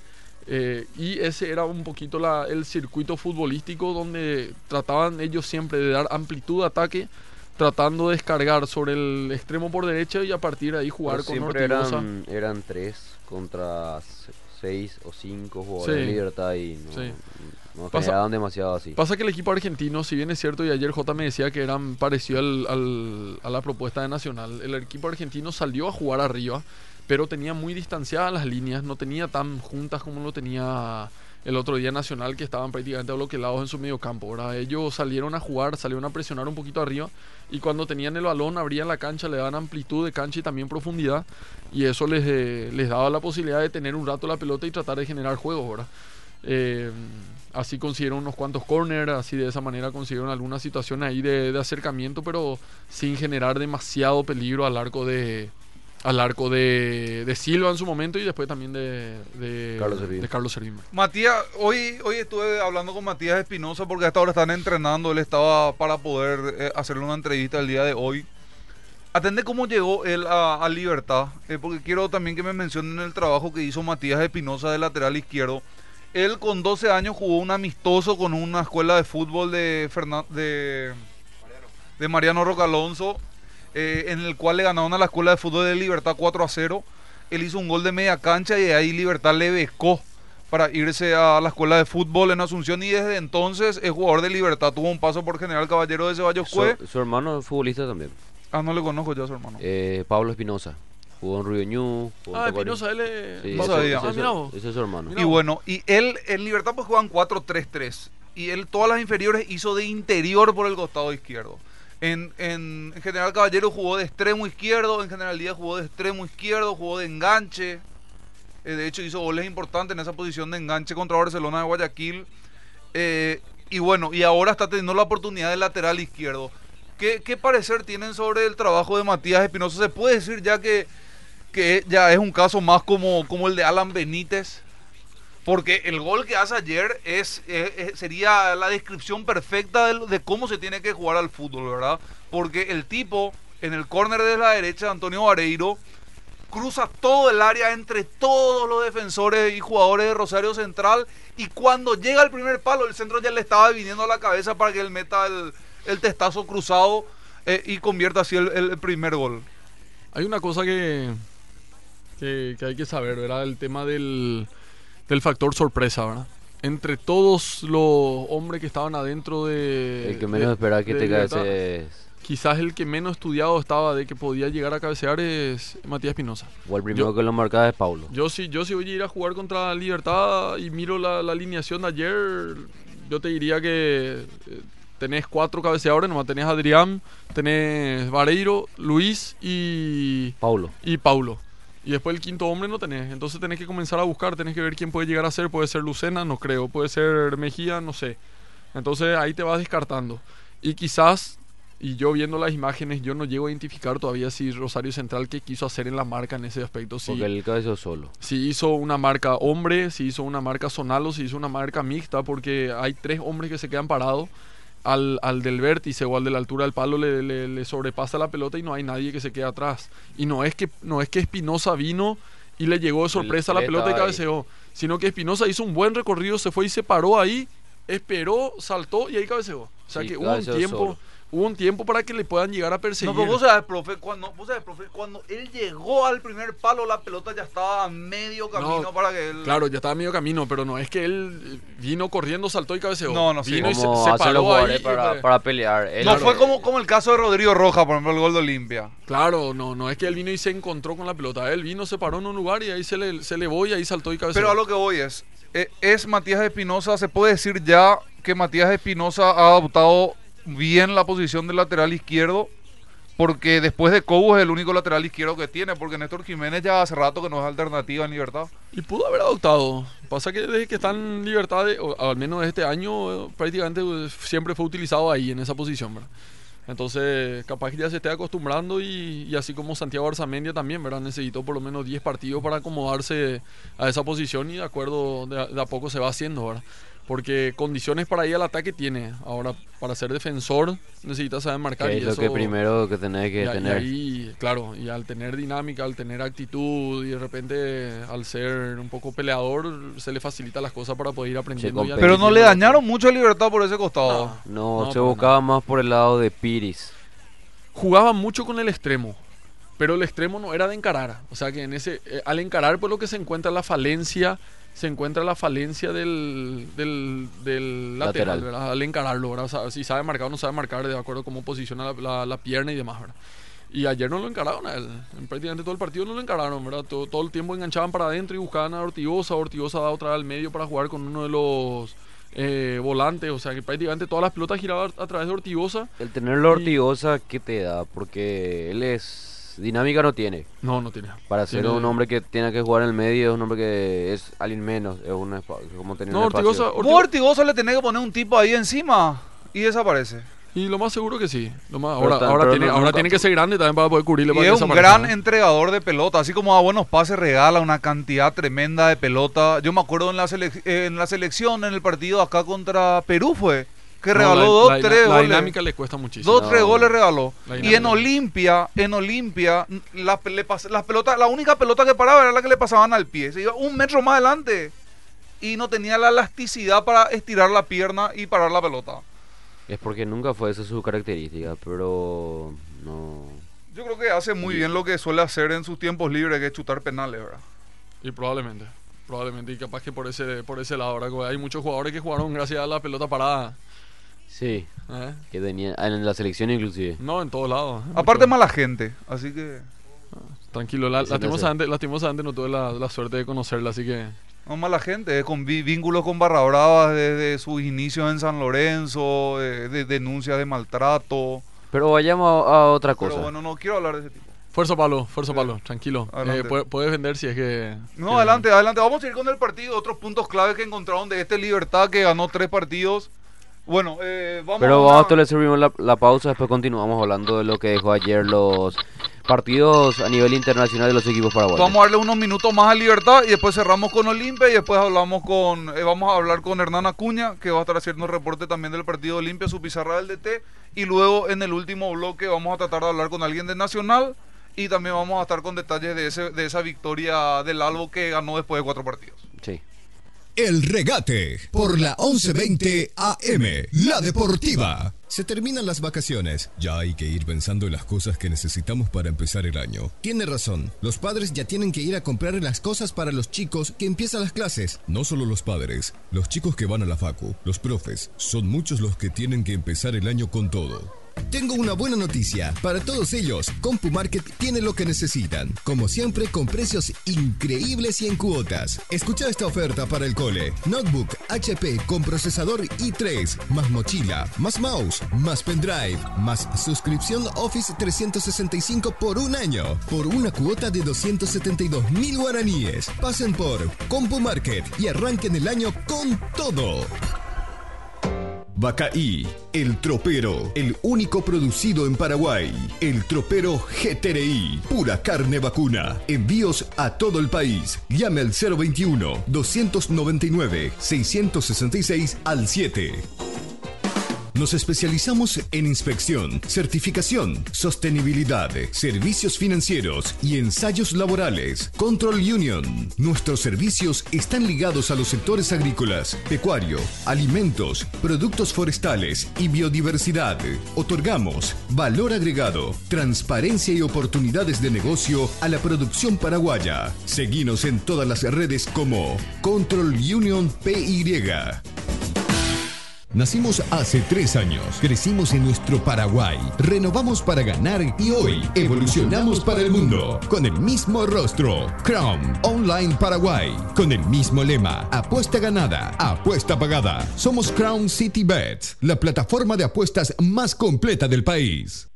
[SPEAKER 6] y ese era un poquito la- el circuito futbolístico donde trataban ellos siempre de dar amplitud de ataque, tratando de descargar sobre el extremo por derecha y a partir de ahí jugar
[SPEAKER 5] Pero
[SPEAKER 6] con
[SPEAKER 5] siempre eran, eran tres contra se- seis o cinco jugadores
[SPEAKER 6] Sí.
[SPEAKER 5] de libertad y no,
[SPEAKER 6] Sí.
[SPEAKER 5] no
[SPEAKER 6] Pasa-
[SPEAKER 5] generaban demasiado así.
[SPEAKER 6] Pasa que el equipo argentino, si bien es cierto, y ayer J me decía que eran parecido al, al- a la propuesta de Nacional, el equipo argentino salió a jugar arriba, pero tenía muy distanciadas las líneas, no tenía tan juntas como lo tenía el otro día Nacional, que estaban prácticamente bloqueados en su medio campo. ¿verdad? Ellos salieron a jugar, salieron a presionar un poquito arriba, y cuando tenían el balón abrían la cancha, le daban amplitud de cancha y también profundidad, y eso les, eh, les daba la posibilidad de tener un rato la pelota y tratar de generar juegos, ¿verdad? Eh, así consiguieron unos cuantos corners, así de esa manera consiguieron alguna situación ahí de, de acercamiento, pero sin generar demasiado peligro al arco de al arco de, de Silva en su momento y después también de, de
[SPEAKER 5] Carlos Servín.
[SPEAKER 6] de Carlos Servín.
[SPEAKER 4] Matías, hoy, hoy estuve hablando con Matías Espinosa porque hasta ahora están entrenando. Él estaba para poder eh, hacerle una entrevista el día de hoy. Atende cómo llegó él a, a Libertad, eh, porque quiero también que me mencionen el trabajo que hizo Matías Espinosa de lateral izquierdo. Él con 12 años jugó un amistoso con una escuela de fútbol de, Fernan- de, de Mariano Rocalonso, eh, en el cual le ganaron a la escuela de fútbol de Libertad 4 a 0. Él hizo un gol de media cancha y de ahí Libertad le becó para irse a la escuela de fútbol en Asunción y desde entonces es jugador de Libertad. Tuvo un paso por General Caballero de Ceballos
[SPEAKER 5] Su,
[SPEAKER 4] Cue.
[SPEAKER 5] su hermano es futbolista también.
[SPEAKER 4] Ah, no le conozco yo a su hermano.
[SPEAKER 5] Eh, Pablo Espinosa. Jugó en Río Ñu. jugó
[SPEAKER 6] Ah. Espinosa, él es...
[SPEAKER 5] Sí,
[SPEAKER 4] No
[SPEAKER 5] ese-
[SPEAKER 4] sabía.
[SPEAKER 5] ese
[SPEAKER 6] Ah,
[SPEAKER 5] ese es su hermano.
[SPEAKER 4] Y bueno, y él en Libertad pues juegan 4-3-3. y él todas las inferiores hizo de interior por el costado izquierdo. En, en, en General Caballero jugó de extremo izquierdo, en General Díaz jugó de extremo izquierdo, jugó de enganche. Eh, de hecho hizo goles importantes en esa posición de enganche contra Barcelona de Guayaquil. Eh, y bueno, y ahora está teniendo la oportunidad de lateral izquierdo. ¿Qué, qué parecer tienen sobre el trabajo de Matías Espinosa? ¿Se puede decir ya que, que ya es un caso más como, como el de Alan Benítez? Porque el gol que hace ayer es, es- es- sería la descripción perfecta de, cómo se tiene que jugar al fútbol, ¿verdad? Porque el tipo, en el córner de la derecha, Antonio Vareiro, cruza todo el área entre todos los defensores y jugadores de Rosario Central y cuando llega al primer palo el centro ya le estaba viniendo a la cabeza para que él meta el, el testazo cruzado eh, y convierta así el, el primer gol.
[SPEAKER 6] Hay una cosa que, que, que hay que saber, ¿verdad? El tema del, del factor sorpresa, ¿verdad? Entre todos los hombres que estaban adentro de...
[SPEAKER 5] El que menos
[SPEAKER 6] de-
[SPEAKER 5] esperaba que te
[SPEAKER 6] Libertad,
[SPEAKER 5] cabece es.
[SPEAKER 6] Quizás el que menos estudiado estaba de que podía llegar a cabecear es Matías Espinosa.
[SPEAKER 5] O el primero
[SPEAKER 6] Yo-
[SPEAKER 5] que lo marcaba es Paulo.
[SPEAKER 6] Yo sí, yo si voy a ir a jugar contra Libertad y miro la, la alineación de ayer, yo te diría que eh, tenés cuatro cabeceadores, nomás tenés Adrián, tenés Vareiro, Luis y,
[SPEAKER 5] Paulo.
[SPEAKER 6] y Paulo. Y después el quinto hombre no tenés. Entonces tenés que comenzar a buscar, tenés que ver quién puede llegar a ser. Puede ser Lucena, no creo. Puede ser Mejía, no sé. Entonces ahí te vas descartando. Y quizás, y yo viendo las imágenes, yo no llego a identificar todavía si Rosario Central qué quiso hacer en la marca en ese aspecto. Si,
[SPEAKER 5] Porque él cabeceó solo.
[SPEAKER 6] si hizo una marca hombre, si hizo una marca sonalo, si hizo una marca mixta, porque hay tres hombres que se quedan parados. Al, al del vértice o al de la altura del palo le, le- le sobrepasa la pelota y no hay nadie que se quede atrás. Y no es que no es que Espinosa vino y le llegó de sorpresa la pelota y
[SPEAKER 5] ahí.
[SPEAKER 6] cabeceó, sino que Espinosa hizo un buen recorrido, se fue y se paró ahí, esperó, saltó y ahí cabeceó. O sea
[SPEAKER 5] Sí,
[SPEAKER 6] que hubo un tiempo,
[SPEAKER 5] solo.
[SPEAKER 6] Hubo un tiempo para que le puedan llegar a perseguir.
[SPEAKER 4] No, pero vos sabés, profe, cuando, vos sabés, profe, cuando él llegó al primer palo, la pelota ya estaba a medio camino
[SPEAKER 6] No,
[SPEAKER 4] para que él.
[SPEAKER 6] Claro, ya estaba medio camino, pero no es que él vino corriendo, saltó y cabeceó.
[SPEAKER 4] No, no, sí.
[SPEAKER 6] Vino y se, paró ahí. y
[SPEAKER 5] para, para pelear. Él-
[SPEAKER 4] no fue como, como el caso de Rodrigo Roja, por ejemplo, el gol de Olimpia.
[SPEAKER 6] Claro, no, no es que él vino y se encontró con la pelota. Él vino, se paró en un lugar y ahí se le, se elevó y ahí saltó y cabeceó.
[SPEAKER 4] Pero a lo que voy es, eh, es Matías Espinosa, se puede decir ya que Matías Espinosa ha adoptado bien la posición de lateral izquierdo, porque después de Cobo es el único lateral izquierdo que tiene, porque Néstor Jiménez ya hace rato que no es alternativa en libertad.
[SPEAKER 6] Y pudo haber adoptado. Pasa que desde que está en libertad, al menos este año, prácticamente eh, siempre fue utilizado ahí, en esa posición. Entonces, capaz que ya se esté acostumbrando y, así como Santiago Arzamendia también, ¿verdad? Necesitó por lo menos 10 partidos para acomodarse a esa posición y de acuerdo, de a poco se va haciendo, ¿verdad? Porque condiciones para ir al ataque tiene. Ahora, para ser defensor, necesitas saber marcar.
[SPEAKER 5] que
[SPEAKER 6] y
[SPEAKER 5] es lo
[SPEAKER 6] eso-
[SPEAKER 5] que primero que tenés que
[SPEAKER 6] y, a- y
[SPEAKER 5] tener.
[SPEAKER 6] ahí, claro, y al tener dinámica, al tener actitud y de repente al ser un poco peleador, se le facilita las cosas para poder ir aprendiendo. y.
[SPEAKER 4] Pero no le dañaron mucho a libertad por ese costado.
[SPEAKER 5] No,
[SPEAKER 6] No,
[SPEAKER 5] se buscaba más por el lado de Piris.
[SPEAKER 6] Jugaba mucho con el extremo, pero el extremo no era de encarar. O sea que en ese, eh, al encarar, pues lo que se encuentra la falencia, se encuentra la falencia del, del, del lateral,
[SPEAKER 5] Lateral.
[SPEAKER 6] ¿verdad? Al encararlo, ¿verdad? O sea, si sabe marcar o no sabe marcar, de acuerdo a cómo posiciona la, la- la pierna y demás, ¿verdad? Y ayer no lo encararon a él. En prácticamente todo el partido no lo encararon, ¿verdad? Todo, todo el tiempo enganchaban para adentro y buscaban a Ortigosa. Ortigosa da otra vez al medio para jugar con uno de los eh, volantes. O sea que prácticamente todas las pelotas giraban a través de Ortigosa.
[SPEAKER 5] El tenerlo Ortigosa, ¿qué te da? Porque él es. Dinámica no tiene.
[SPEAKER 6] No, no tiene.
[SPEAKER 5] Para ser
[SPEAKER 6] Tiene-
[SPEAKER 5] un hombre que tiene que jugar en el medio, es un hombre que es alguien menos. Es un como tener
[SPEAKER 6] No,
[SPEAKER 5] un.
[SPEAKER 6] Ortigosa, Ortigo-
[SPEAKER 4] Ortigosa le tenés que poner un tipo ahí encima y desaparece.
[SPEAKER 6] Y lo más seguro que sí. Lo más, ahora ahora, tiene,
[SPEAKER 5] no-
[SPEAKER 6] ahora
[SPEAKER 5] nunca-
[SPEAKER 6] tiene que ser grande también para poder cubrirle.
[SPEAKER 4] Y
[SPEAKER 6] para que
[SPEAKER 4] es un gran
[SPEAKER 6] ¿no?
[SPEAKER 4] entregador de pelota, así como a buenos pases regala una cantidad tremenda de pelota. Yo me acuerdo en la, selec- eh, en la selección, en el partido acá contra Perú fue, que
[SPEAKER 6] No,
[SPEAKER 4] regaló
[SPEAKER 6] la-
[SPEAKER 4] dos,
[SPEAKER 6] la,
[SPEAKER 4] tres
[SPEAKER 6] la
[SPEAKER 4] goles.
[SPEAKER 6] dinámica le cuesta muchísimo.
[SPEAKER 4] Dos,
[SPEAKER 5] No.
[SPEAKER 4] tres goles regaló.
[SPEAKER 6] La
[SPEAKER 4] Y en Olimpia, en Olimpia, la, pe- le pas- las pelotas, la única pelota que paraba era la que le pasaban al pie. Se iba un metro más adelante y no tenía la elasticidad para estirar la pierna y parar la pelota.
[SPEAKER 5] Es porque nunca fue esa su característica, pero no.
[SPEAKER 4] Yo creo que hace muy bien lo que suele hacer en sus tiempos libres, que es chutar penales, ¿verdad?
[SPEAKER 6] Y probablemente. Probablemente. Y capaz que por ese, por ese lado. ahora Hay muchos jugadores que jugaron gracias a la pelota parada.
[SPEAKER 5] Sí,
[SPEAKER 6] ¿eh?
[SPEAKER 5] que tenía en la selección inclusive.
[SPEAKER 6] No, en todos lados.
[SPEAKER 4] Aparte
[SPEAKER 6] Mucho-
[SPEAKER 4] mala gente, así que...
[SPEAKER 6] Tranquilo. La, lastimosamente, lastimosamente no tuve la, la suerte de conocerla, así que...
[SPEAKER 4] No mala gente, eh, con vi- vínculos con Barra Brava desde sus inicios en San Lorenzo, eh, de denuncias de maltrato.
[SPEAKER 5] Pero vayamos a, a otra cosa.
[SPEAKER 4] Pero bueno, no quiero hablar de ese tipo.
[SPEAKER 6] Fuerza Pablo, fuerza Pablo, tranquilo. Eh, puede- puedes vender si es que...
[SPEAKER 4] No,
[SPEAKER 6] que-
[SPEAKER 4] adelante, adelante. Vamos a ir con el partido. Otros puntos clave que encontraron de este Libertad que ganó tres partidos. Bueno, eh, vamos
[SPEAKER 5] Pero
[SPEAKER 4] a
[SPEAKER 5] vamos,
[SPEAKER 4] una-
[SPEAKER 5] esto le servimos la, la pausa, después continuamos hablando de lo que dejó ayer los partidos a nivel internacional de los equipos paraguayos.
[SPEAKER 4] Vamos a darle unos minutos más a Libertad y después cerramos con Olimpia y después hablamos con eh, vamos a hablar con Hernán Acuña que va a estar haciendo el reporte también del partido Olimpia, su pizarra del DT y luego en el último bloque vamos a tratar de hablar con alguien de Nacional y también vamos a estar con detalles de, ese, de esa victoria del Albo que ganó después de cuatro partidos.
[SPEAKER 5] Sí.
[SPEAKER 1] El regate por la 1120 AM, la deportiva. Se terminan las vacaciones. Ya hay que ir pensando en las cosas que necesitamos para empezar el año. Tiene razón. Los padres ya tienen que ir a comprar las cosas para los chicos que empiezan las clases. No solo los padres, los chicos que van a la facu, los profes, son muchos los que tienen que empezar el año con todo. Tengo una buena noticia. Para todos ellos, CompuMarket tiene lo que necesitan. Como siempre, con precios increíbles y en cuotas. Escucha esta oferta para el cole. Notebook HP con procesador i3, más mochila, más mouse, más pendrive, más suscripción Office 365 por un año, por una cuota de 272 mil guaraníes. Pasen por CompuMarket y arranquen el año con todo. Bacaí, el tropero, el único producido en Paraguay. El tropero GTRI, pura carne vacuna. Envíos a todo el país. Llame al 021-299-666 al 7. Nos especializamos en inspección, certificación, sostenibilidad, servicios financieros y ensayos laborales. Control Union. Nuestros servicios están ligados a los sectores agrícolas, pecuario, alimentos, productos forestales y biodiversidad. Otorgamos valor agregado, transparencia y oportunidades de negocio a la producción paraguaya. Seguinos en todas las redes como Control Union PY. Nacimos hace tres años, crecimos en nuestro Paraguay, renovamos para ganar y hoy evolucionamos para el mundo. Con el mismo rostro, Crown Online Paraguay. Con el mismo lema, apuesta ganada, apuesta pagada. Somos Crown City Bet, la plataforma de apuestas más completa del país.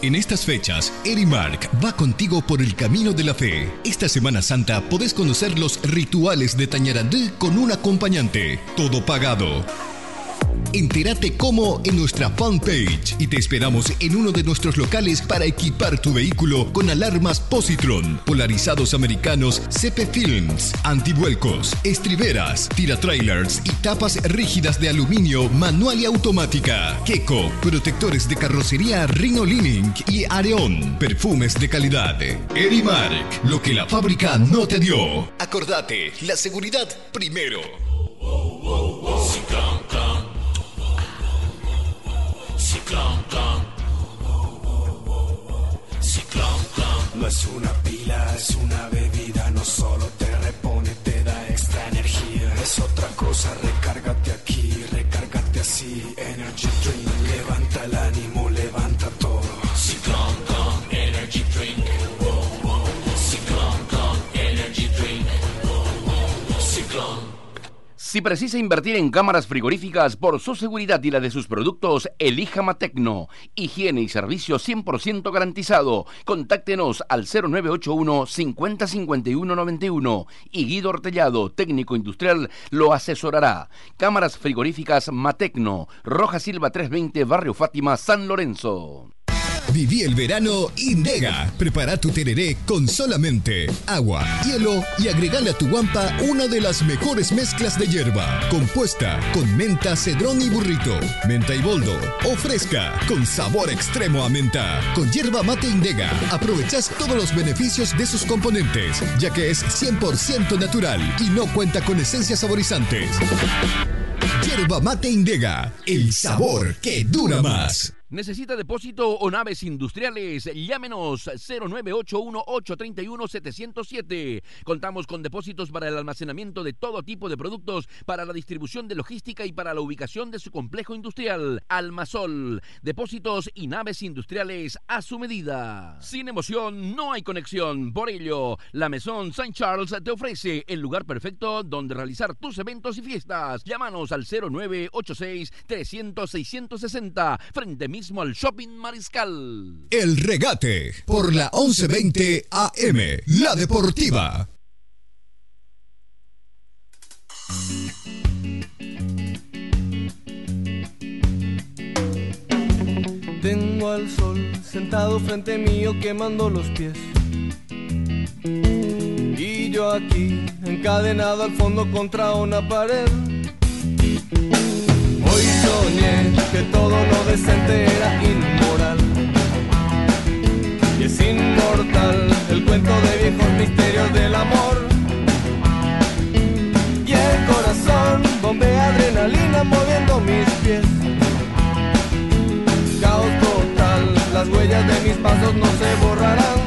[SPEAKER 1] En estas fechas, Erimark va contigo por el camino de la fe. Esta Semana Santa podés conocer los rituales de Tañarandú con un acompañante, todo pagado. Entérate cómo en nuestra fanpage y te esperamos en uno de nuestros locales para equipar tu vehículo con alarmas Positron, polarizados americanos CP Films, antivuelcos, estriberas, tiratrailers y tapas rígidas de aluminio manual y automática. Keko, protectores de carrocería Rhino Lining y Areon, perfumes de calidad. Erimark, lo que la fábrica no te dio. Acordate, la seguridad primero.
[SPEAKER 3] No es una pila, es una bebida, no solo te repone, te da extra energía. Es otra cosa, recárgate aquí, recárgate así. Energy Drink, levanta el ánimo, levanta todo. Ciclón con Energy Drink. Ciclón Energy Drink. Ciclón.
[SPEAKER 2] Si precisa invertir en cámaras frigoríficas por su seguridad y la de sus productos, elija Matecno. Higiene y servicio 100% garantizado. Contáctenos al 0981 505191 y Guido Ortellado, técnico industrial, lo asesorará. Cámaras frigoríficas Matecno, Roja Silva 320, Barrio Fátima, San Lorenzo.
[SPEAKER 1] Viví el verano Indega. Prepara tu tereré con solamente agua, hielo y agregale a tu guampa una de las mejores mezclas de hierba. Compuesta con menta, cedrón y burrito, menta y boldo o fresca con sabor extremo a menta. Con hierba mate Indega aprovechas todos los beneficios de sus componentes, ya que es 100% natural y no cuenta con esencias saborizantes. Yerba mate Indega, el sabor que dura más.
[SPEAKER 2] ¿Necesita depósito o naves industriales? Llámenos 0981-831-707. Contamos con depósitos para el almacenamiento de todo tipo de productos, para la distribución de logística y para la ubicación de su complejo industrial. Almasol. Depósitos y naves industriales a su medida. Sin emoción no hay conexión. Por ello, la Maison Saint Charles te ofrece el lugar perfecto donde realizar tus eventos y fiestas. Llámanos al 0986 300 660 frente mismo al Shopping Mariscal.
[SPEAKER 1] El regate por la 1120 AM, la deportiva.
[SPEAKER 3] Tengo al sol sentado frente mío quemando los pies. Y yo aquí, encadenado al fondo contra una pared. Hoy soñé que todo lo decente era inmoral. Y es inmortal el cuento de viejos misterios del amor. Y el corazón bombea adrenalina moviendo mis pies. Caos total, las huellas de mis pasos no se borrarán.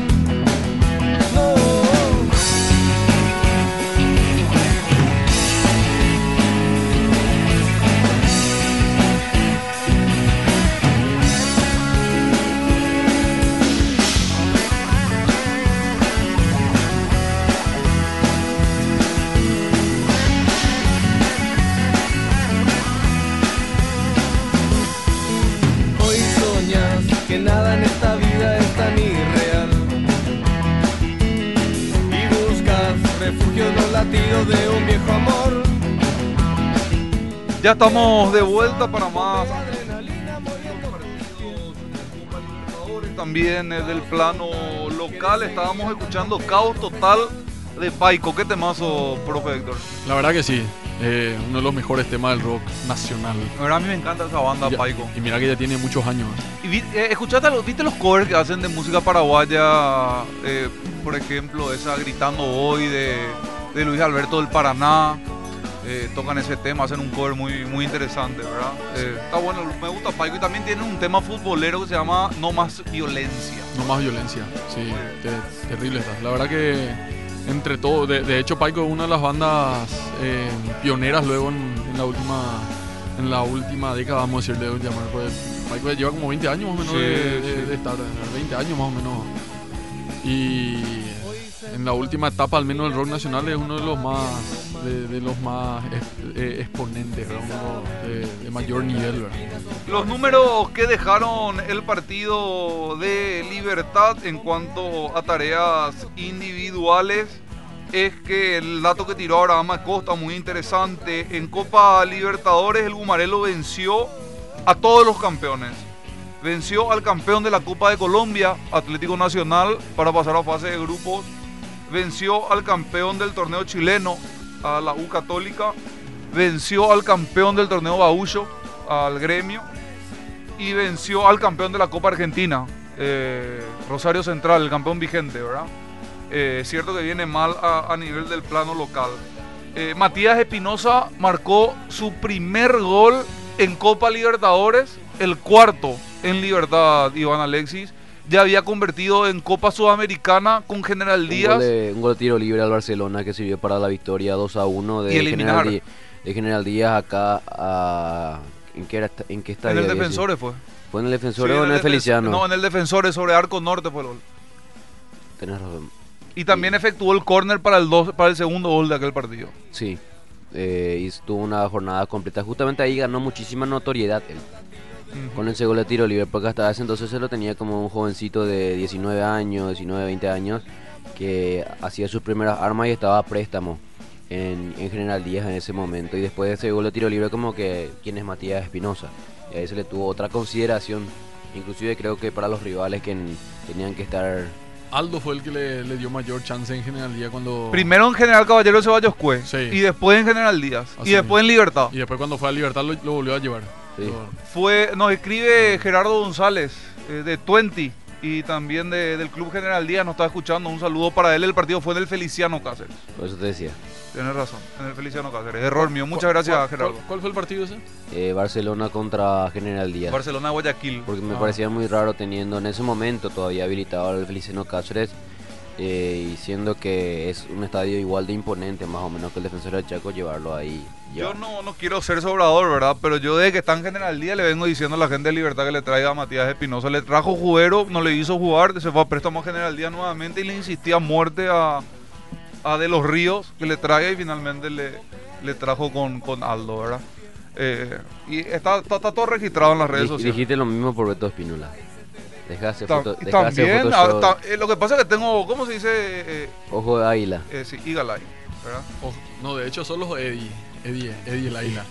[SPEAKER 3] De un viejo amor.
[SPEAKER 4] Ya estamos de vuelta para más también eh, del plano local. Estábamos escuchando Caos Total de Paico. ¿Qué temazo, profe Héctor?
[SPEAKER 6] La verdad que sí. eh, uno de los mejores temas del rock nacional.
[SPEAKER 4] La verdad, a mí me encanta esa banda,
[SPEAKER 6] Ya-
[SPEAKER 4] Paico.
[SPEAKER 6] y mira que ya tiene muchos años.
[SPEAKER 4] ¿Y vi- eh, escuchaste los, viste los covers que hacen de música paraguaya? Eh, por ejemplo, esa Gritando Hoy de, de Luis Alberto del Paraná. Eh, tocan ese tema, hacen un cover muy, muy interesante, ¿verdad? Eh, está bueno, me gusta Paico. Y también tienen un tema futbolero que se llama No Más Violencia.
[SPEAKER 6] No más violencia. Sí, te- terrible está. La verdad que entre todo, de, de hecho Paico es una de las bandas eh, pioneras luego en, en la última en la última década, vamos a decir, de llamar. Pues, Paico lleva como 20 años más o menos
[SPEAKER 4] Sí,
[SPEAKER 6] de, de-
[SPEAKER 4] sí.
[SPEAKER 6] de estar, 20 años más o menos. Y en la última etapa, al menos el rock nacional es uno de los más de, los más ex- eh, exponentes, ¿verdad? De, mayor nivel.
[SPEAKER 4] Los números que dejaron el partido de Libertad en cuanto a tareas individuales es que el dato que tiró Abraham Acosta, muy interesante, en Copa Libertadores el Gumarelo venció a todos los campeones. Venció al campeón de la Copa de Colombia, Atlético Nacional, para pasar a fase de grupos. Venció al campeón del torneo chileno, a la U Católica. Venció al campeón del torneo Baúcho, al gremio. Y venció al campeón de la Copa Argentina, eh, Rosario Central, el campeón vigente, ¿verdad? Eh, es cierto que viene mal a, nivel del plano local. Eh, Matías Espinosa marcó su primer gol en Copa Libertadores, el cuarto en Libertad, Iván Alexis. Ya había convertido en Copa Sudamericana con General
[SPEAKER 5] Un
[SPEAKER 4] Díaz.
[SPEAKER 5] gol, de, un gol de tiro libre al Barcelona que sirvió para la victoria 2 a 1 de. General, Di- de General Díaz acá a... ¿En qué, era, en qué
[SPEAKER 4] En
[SPEAKER 5] estadio?
[SPEAKER 4] el
[SPEAKER 5] había sido?
[SPEAKER 4] Defensores fue.
[SPEAKER 5] ¿Fue en el Defensor
[SPEAKER 4] Sí,
[SPEAKER 5] o en el Feliciano?
[SPEAKER 4] No, en el Defensores sobre Arco Norte fue el gol.
[SPEAKER 5] Tenés razón.
[SPEAKER 4] Y también efectuó el córner para el, dos- para el segundo gol de aquel partido.
[SPEAKER 5] Sí. Eh, y tuvo una jornada completa. Justamente ahí ganó muchísima notoriedad él. Con ese gol de tiro libre, porque hasta ese entonces se lo tenía como un jovencito de 19 años, 19, 20 años, que hacía sus primeras armas y estaba a préstamo en, en General Díaz en ese momento. Y después de ese gol de tiro libre, como que, ¿quién es Matías Espinosa? Y ahí se le tuvo otra consideración, inclusive creo que para los rivales que en- tenían que estar...
[SPEAKER 6] Aldo fue el que le, le dio mayor chance en General Día cuando...
[SPEAKER 4] Primero en General Caballero de Ceballos Cue.
[SPEAKER 6] Sí.
[SPEAKER 4] Y después en General Díaz.
[SPEAKER 6] Así
[SPEAKER 4] y después en Libertad.
[SPEAKER 6] Y después cuando fue a Libertad lo, lo volvió a llevar.
[SPEAKER 5] Sí.
[SPEAKER 6] Lo-
[SPEAKER 4] Fue, nos escribe Gerardo González eh, de Twenty y también de- del Club General Díaz nos está escuchando. Un saludo para él. El partido fue en el Feliciano Cáceres.
[SPEAKER 5] Por eso te decía.
[SPEAKER 4] Tienes razón, en el Feliciano Cáceres. Error mío. Muchas gracias,
[SPEAKER 6] ¿Cuál-
[SPEAKER 4] Gerardo.
[SPEAKER 6] ¿Cuál, cuál fue el partido ese?
[SPEAKER 5] Eh, Barcelona contra General Díaz.
[SPEAKER 4] Barcelona Guayaquil.
[SPEAKER 5] Porque me
[SPEAKER 6] Ah.
[SPEAKER 5] parecía muy raro teniendo en ese momento todavía habilitado el Feliciano Cáceres eh, y siendo que es un estadio igual de imponente más o menos que el Defensor del Chaco, llevarlo ahí.
[SPEAKER 4] Yo no, no quiero ser sobrador, ¿verdad? Pero yo desde que está en General Díaz le vengo diciendo a la gente de Libertad que le traiga a Matías Espinosa. Le trajo Juguero, no le hizo jugar, se fue a préstamo a General Díaz nuevamente y le insistía a muerte a, a De los Ríos que le traiga y finalmente le, le trajo con, con Aldo, ¿verdad? Eh, y está, está, está todo registrado en las redes sociales.
[SPEAKER 5] Dijiste lo mismo por Beto Espínola. Dejaste
[SPEAKER 4] Ta-
[SPEAKER 5] foto,
[SPEAKER 4] y
[SPEAKER 5] dejaste
[SPEAKER 4] también, ta- eh, lo que pasa es que tengo, ¿cómo se dice? Eh,
[SPEAKER 5] Ojo de águila.
[SPEAKER 4] eh, sí, Eagle Eye, ¿verdad?
[SPEAKER 6] Ojo, no, de hecho son los Eddie. Eddie, Eddie el águila.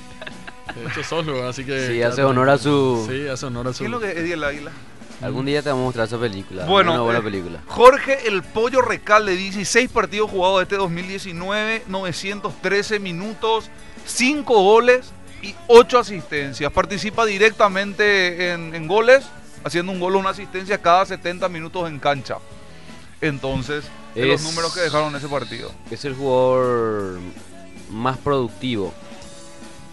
[SPEAKER 6] De hecho son los, así que...
[SPEAKER 5] Sí, hace honor a su-
[SPEAKER 6] Sí, hace honor a su...
[SPEAKER 4] ¿Qué es lo que es Eddie el Águila?
[SPEAKER 5] Algún día te vamos a mostrar esa película.
[SPEAKER 4] Bueno,
[SPEAKER 5] una buena
[SPEAKER 4] eh,
[SPEAKER 5] película.
[SPEAKER 4] Jorge El Pollo Recalde, 16 partidos jugados este 2019, 913 minutos, 5 goles y 8 asistencias. Participa directamente en, en goles, haciendo un gol o una asistencia cada 70 minutos en cancha. Entonces, de los números que dejaron ese partido.
[SPEAKER 5] Es el jugador más productivo.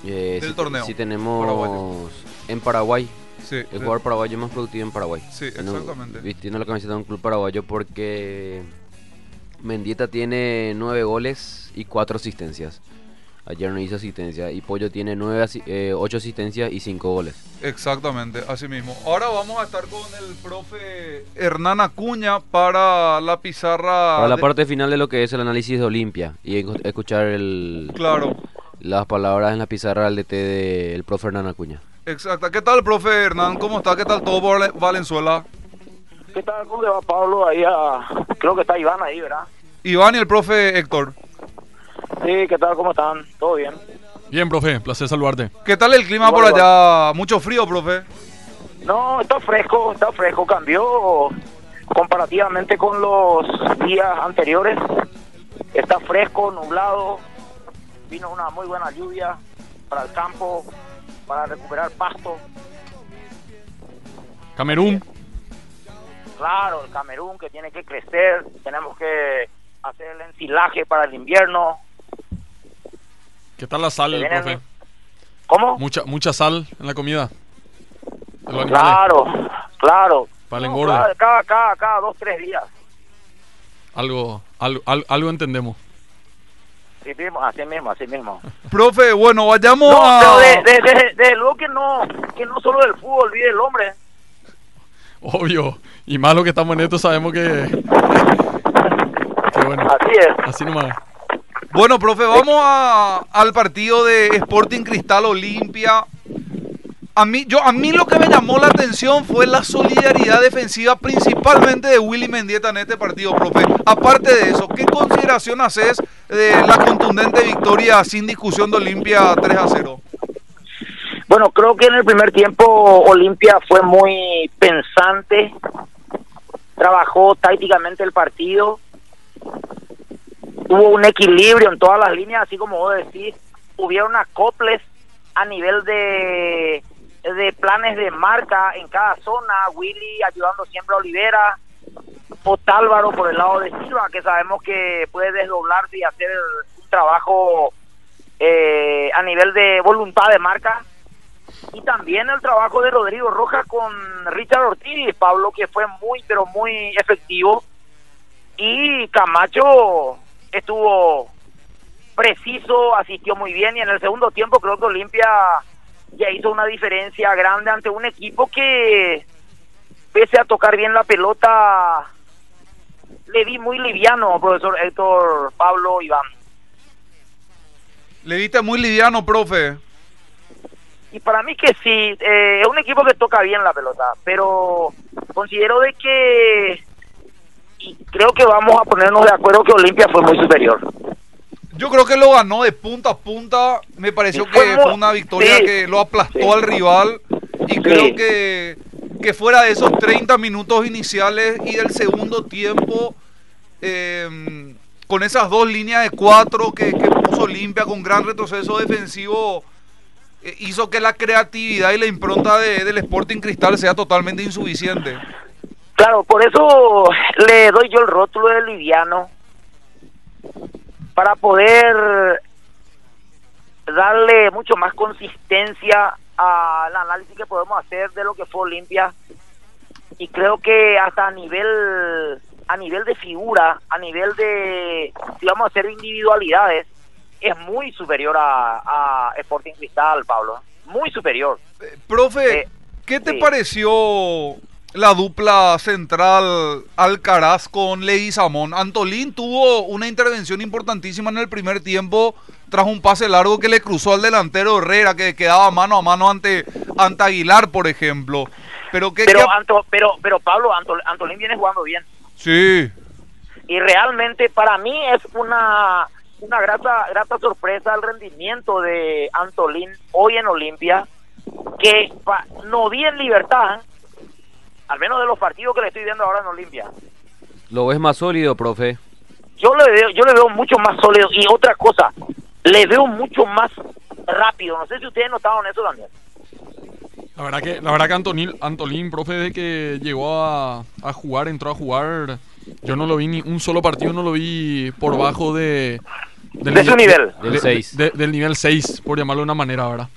[SPEAKER 5] eh,
[SPEAKER 4] Del
[SPEAKER 5] si,
[SPEAKER 4] torneo
[SPEAKER 5] Si tenemos
[SPEAKER 4] paraguayo.
[SPEAKER 5] en Paraguay,
[SPEAKER 4] Sí,
[SPEAKER 5] el
[SPEAKER 4] sí.
[SPEAKER 5] jugador paraguayo más productivo en Paraguay.
[SPEAKER 4] Sí,
[SPEAKER 5] En. Vistiendo la camiseta de un club paraguayo porque Mendieta tiene 9 goles y 4 asistencias. Ayer no hizo asistencia. Y Pollo tiene 9 8 asistencias y 5 goles.
[SPEAKER 4] Exactamente, así mismo. Ahora vamos a estar con el profe Hernán Acuña para la pizarra.
[SPEAKER 5] Para la
[SPEAKER 4] de-
[SPEAKER 5] parte final de lo que es el análisis de Olimpia y escuchar el,
[SPEAKER 4] Claro,
[SPEAKER 5] las palabras en la pizarra del DT del profe Hernán Acuña.
[SPEAKER 4] exacto. ¿Qué tal, profe Hernán? ¿Cómo está? ¿Qué tal todo por Valenzuela?
[SPEAKER 7] ¿Qué tal? ¿Cómo le va Pablo? Ahí a... Creo que está Iván ahí, ¿verdad?
[SPEAKER 4] Iván y el profe Héctor.
[SPEAKER 7] Sí, ¿qué tal? ¿Cómo están? ¿Todo bien?
[SPEAKER 6] Bien, profe, placer saludarte.
[SPEAKER 4] ¿Qué tal el clima por
[SPEAKER 7] Igual,
[SPEAKER 4] allá? Mucho frío, profe.
[SPEAKER 7] No, está fresco, está fresco. Cambió comparativamente con los días anteriores. Está fresco, nublado. Vino una muy buena lluvia para el campo, para recuperar pasto.
[SPEAKER 6] Camerún,
[SPEAKER 7] Claro, el Camerún que tiene que crecer. Tenemos que hacer el ensilaje para el invierno.
[SPEAKER 6] ¿Qué tal la sal,
[SPEAKER 7] viene-
[SPEAKER 6] profe?
[SPEAKER 7] ¿Cómo?
[SPEAKER 6] Mucha, mucha sal en la comida. De los animales.
[SPEAKER 7] Claro, claro.
[SPEAKER 6] Para el
[SPEAKER 7] No,
[SPEAKER 6] engorde.
[SPEAKER 7] Cada, cada, cada, cada dos, tres días.
[SPEAKER 6] Algo, algo, al- algo entendemos.
[SPEAKER 7] Sí mismo, así mismo, así mismo.
[SPEAKER 4] Profe, bueno, vayamos
[SPEAKER 7] No,
[SPEAKER 4] a...
[SPEAKER 7] pero de, de, de- de luego que no, que no solo del fútbol vive el hombre.
[SPEAKER 6] Obvio. Y más lo que estamos en esto, sabemos que. Que bueno.
[SPEAKER 7] Así es.
[SPEAKER 6] Así nomás.
[SPEAKER 4] Bueno, profe, vamos a- al partido de Sporting Cristal Olimpia. A mí, yo, a mí lo que me llamó la atención fue la solidaridad defensiva, principalmente de Willy Mendieta en este partido, profe. Aparte de eso, ¿qué consideración haces de la contundente victoria sin discusión de Olimpia 3 a 0?
[SPEAKER 7] Bueno, creo que en el primer tiempo Olimpia fue muy pensante, trabajó tácticamente el partido, hubo un equilibrio en todas las líneas, así como vos decís, hubieron acoples a nivel de, de planes de marca en cada zona, Willy ayudando siempre a Olivera, Otálvaro por el lado de Silva, que sabemos que puede desdoblarse y hacer un trabajo eh, a nivel de voluntad de marca y también el trabajo de Rodrigo Rojas con Richard Ortiz, Pablo, que fue muy, pero muy efectivo. Y Camacho estuvo preciso, asistió muy bien y en el segundo tiempo creo que Olimpia ya hizo una diferencia grande ante un equipo que, pese a tocar bien la pelota, le vi muy liviano, profesor Héctor Pablo Iván.
[SPEAKER 4] Le viste muy liviano, profe.
[SPEAKER 7] Y para mí que sí, eh, es un equipo que toca bien la pelota, pero considero de que y creo que vamos a ponernos de acuerdo que Olimpia fue muy superior.
[SPEAKER 4] Yo creo que lo ganó de punta a punta. Me pareció que
[SPEAKER 7] fue muy-
[SPEAKER 4] fue una victoria
[SPEAKER 7] sí.
[SPEAKER 4] que lo aplastó
[SPEAKER 7] Sí.
[SPEAKER 4] al rival. Y
[SPEAKER 7] Sí.
[SPEAKER 4] creo que, que fuera de esos 30 minutos iniciales y del segundo tiempo, eh, con esas dos líneas de cuatro que, que puso Olimpia con gran retroceso defensivo, eh, hizo que la creatividad y la impronta de- del Sporting Cristal sea totalmente insuficiente.
[SPEAKER 7] Claro, por eso le doy yo el rótulo de liviano para poder darle mucho más consistencia al análisis que podemos hacer de lo que fue Olimpia y creo que hasta a nivel a nivel de figura, a nivel de si vamos a hacer individualidades es muy superior a, a Sporting Cristal, Pablo, muy superior.
[SPEAKER 4] Eh, profe,
[SPEAKER 7] Eh,
[SPEAKER 4] ¿qué te
[SPEAKER 7] sí.
[SPEAKER 4] pareció la dupla central Alcaraz con Leguizamón? Antolín tuvo una intervención importantísima en el primer tiempo tras un pase largo que le cruzó al delantero Herrera que quedaba mano a mano ante, ante Aguilar, por ejemplo. Pero qué,
[SPEAKER 7] Pero Anto, pero pero Pablo Anto- Antolín viene jugando bien.
[SPEAKER 4] sí,
[SPEAKER 7] y realmente para mí es una una grata grata sorpresa el rendimiento de Antolín hoy en Olimpia que pa- no vi en libertad al menos de los partidos que le estoy viendo ahora en Olimpia
[SPEAKER 5] ¿Lo ves más sólido, profe?
[SPEAKER 7] yo le veo yo le veo mucho más sólido y otra cosa le veo mucho más rápido no sé si ustedes notaron eso también
[SPEAKER 6] La verdad que, la verdad que Antonil, Antolín, profe, de que llegó a, a jugar, entró a jugar, yo no lo vi ni un solo partido, no lo vi por bajo de... del
[SPEAKER 7] De su nivel.
[SPEAKER 5] Del
[SPEAKER 6] de-
[SPEAKER 5] seis.
[SPEAKER 6] de- del nivel 6, por llamarlo de una manera, ¿verdad?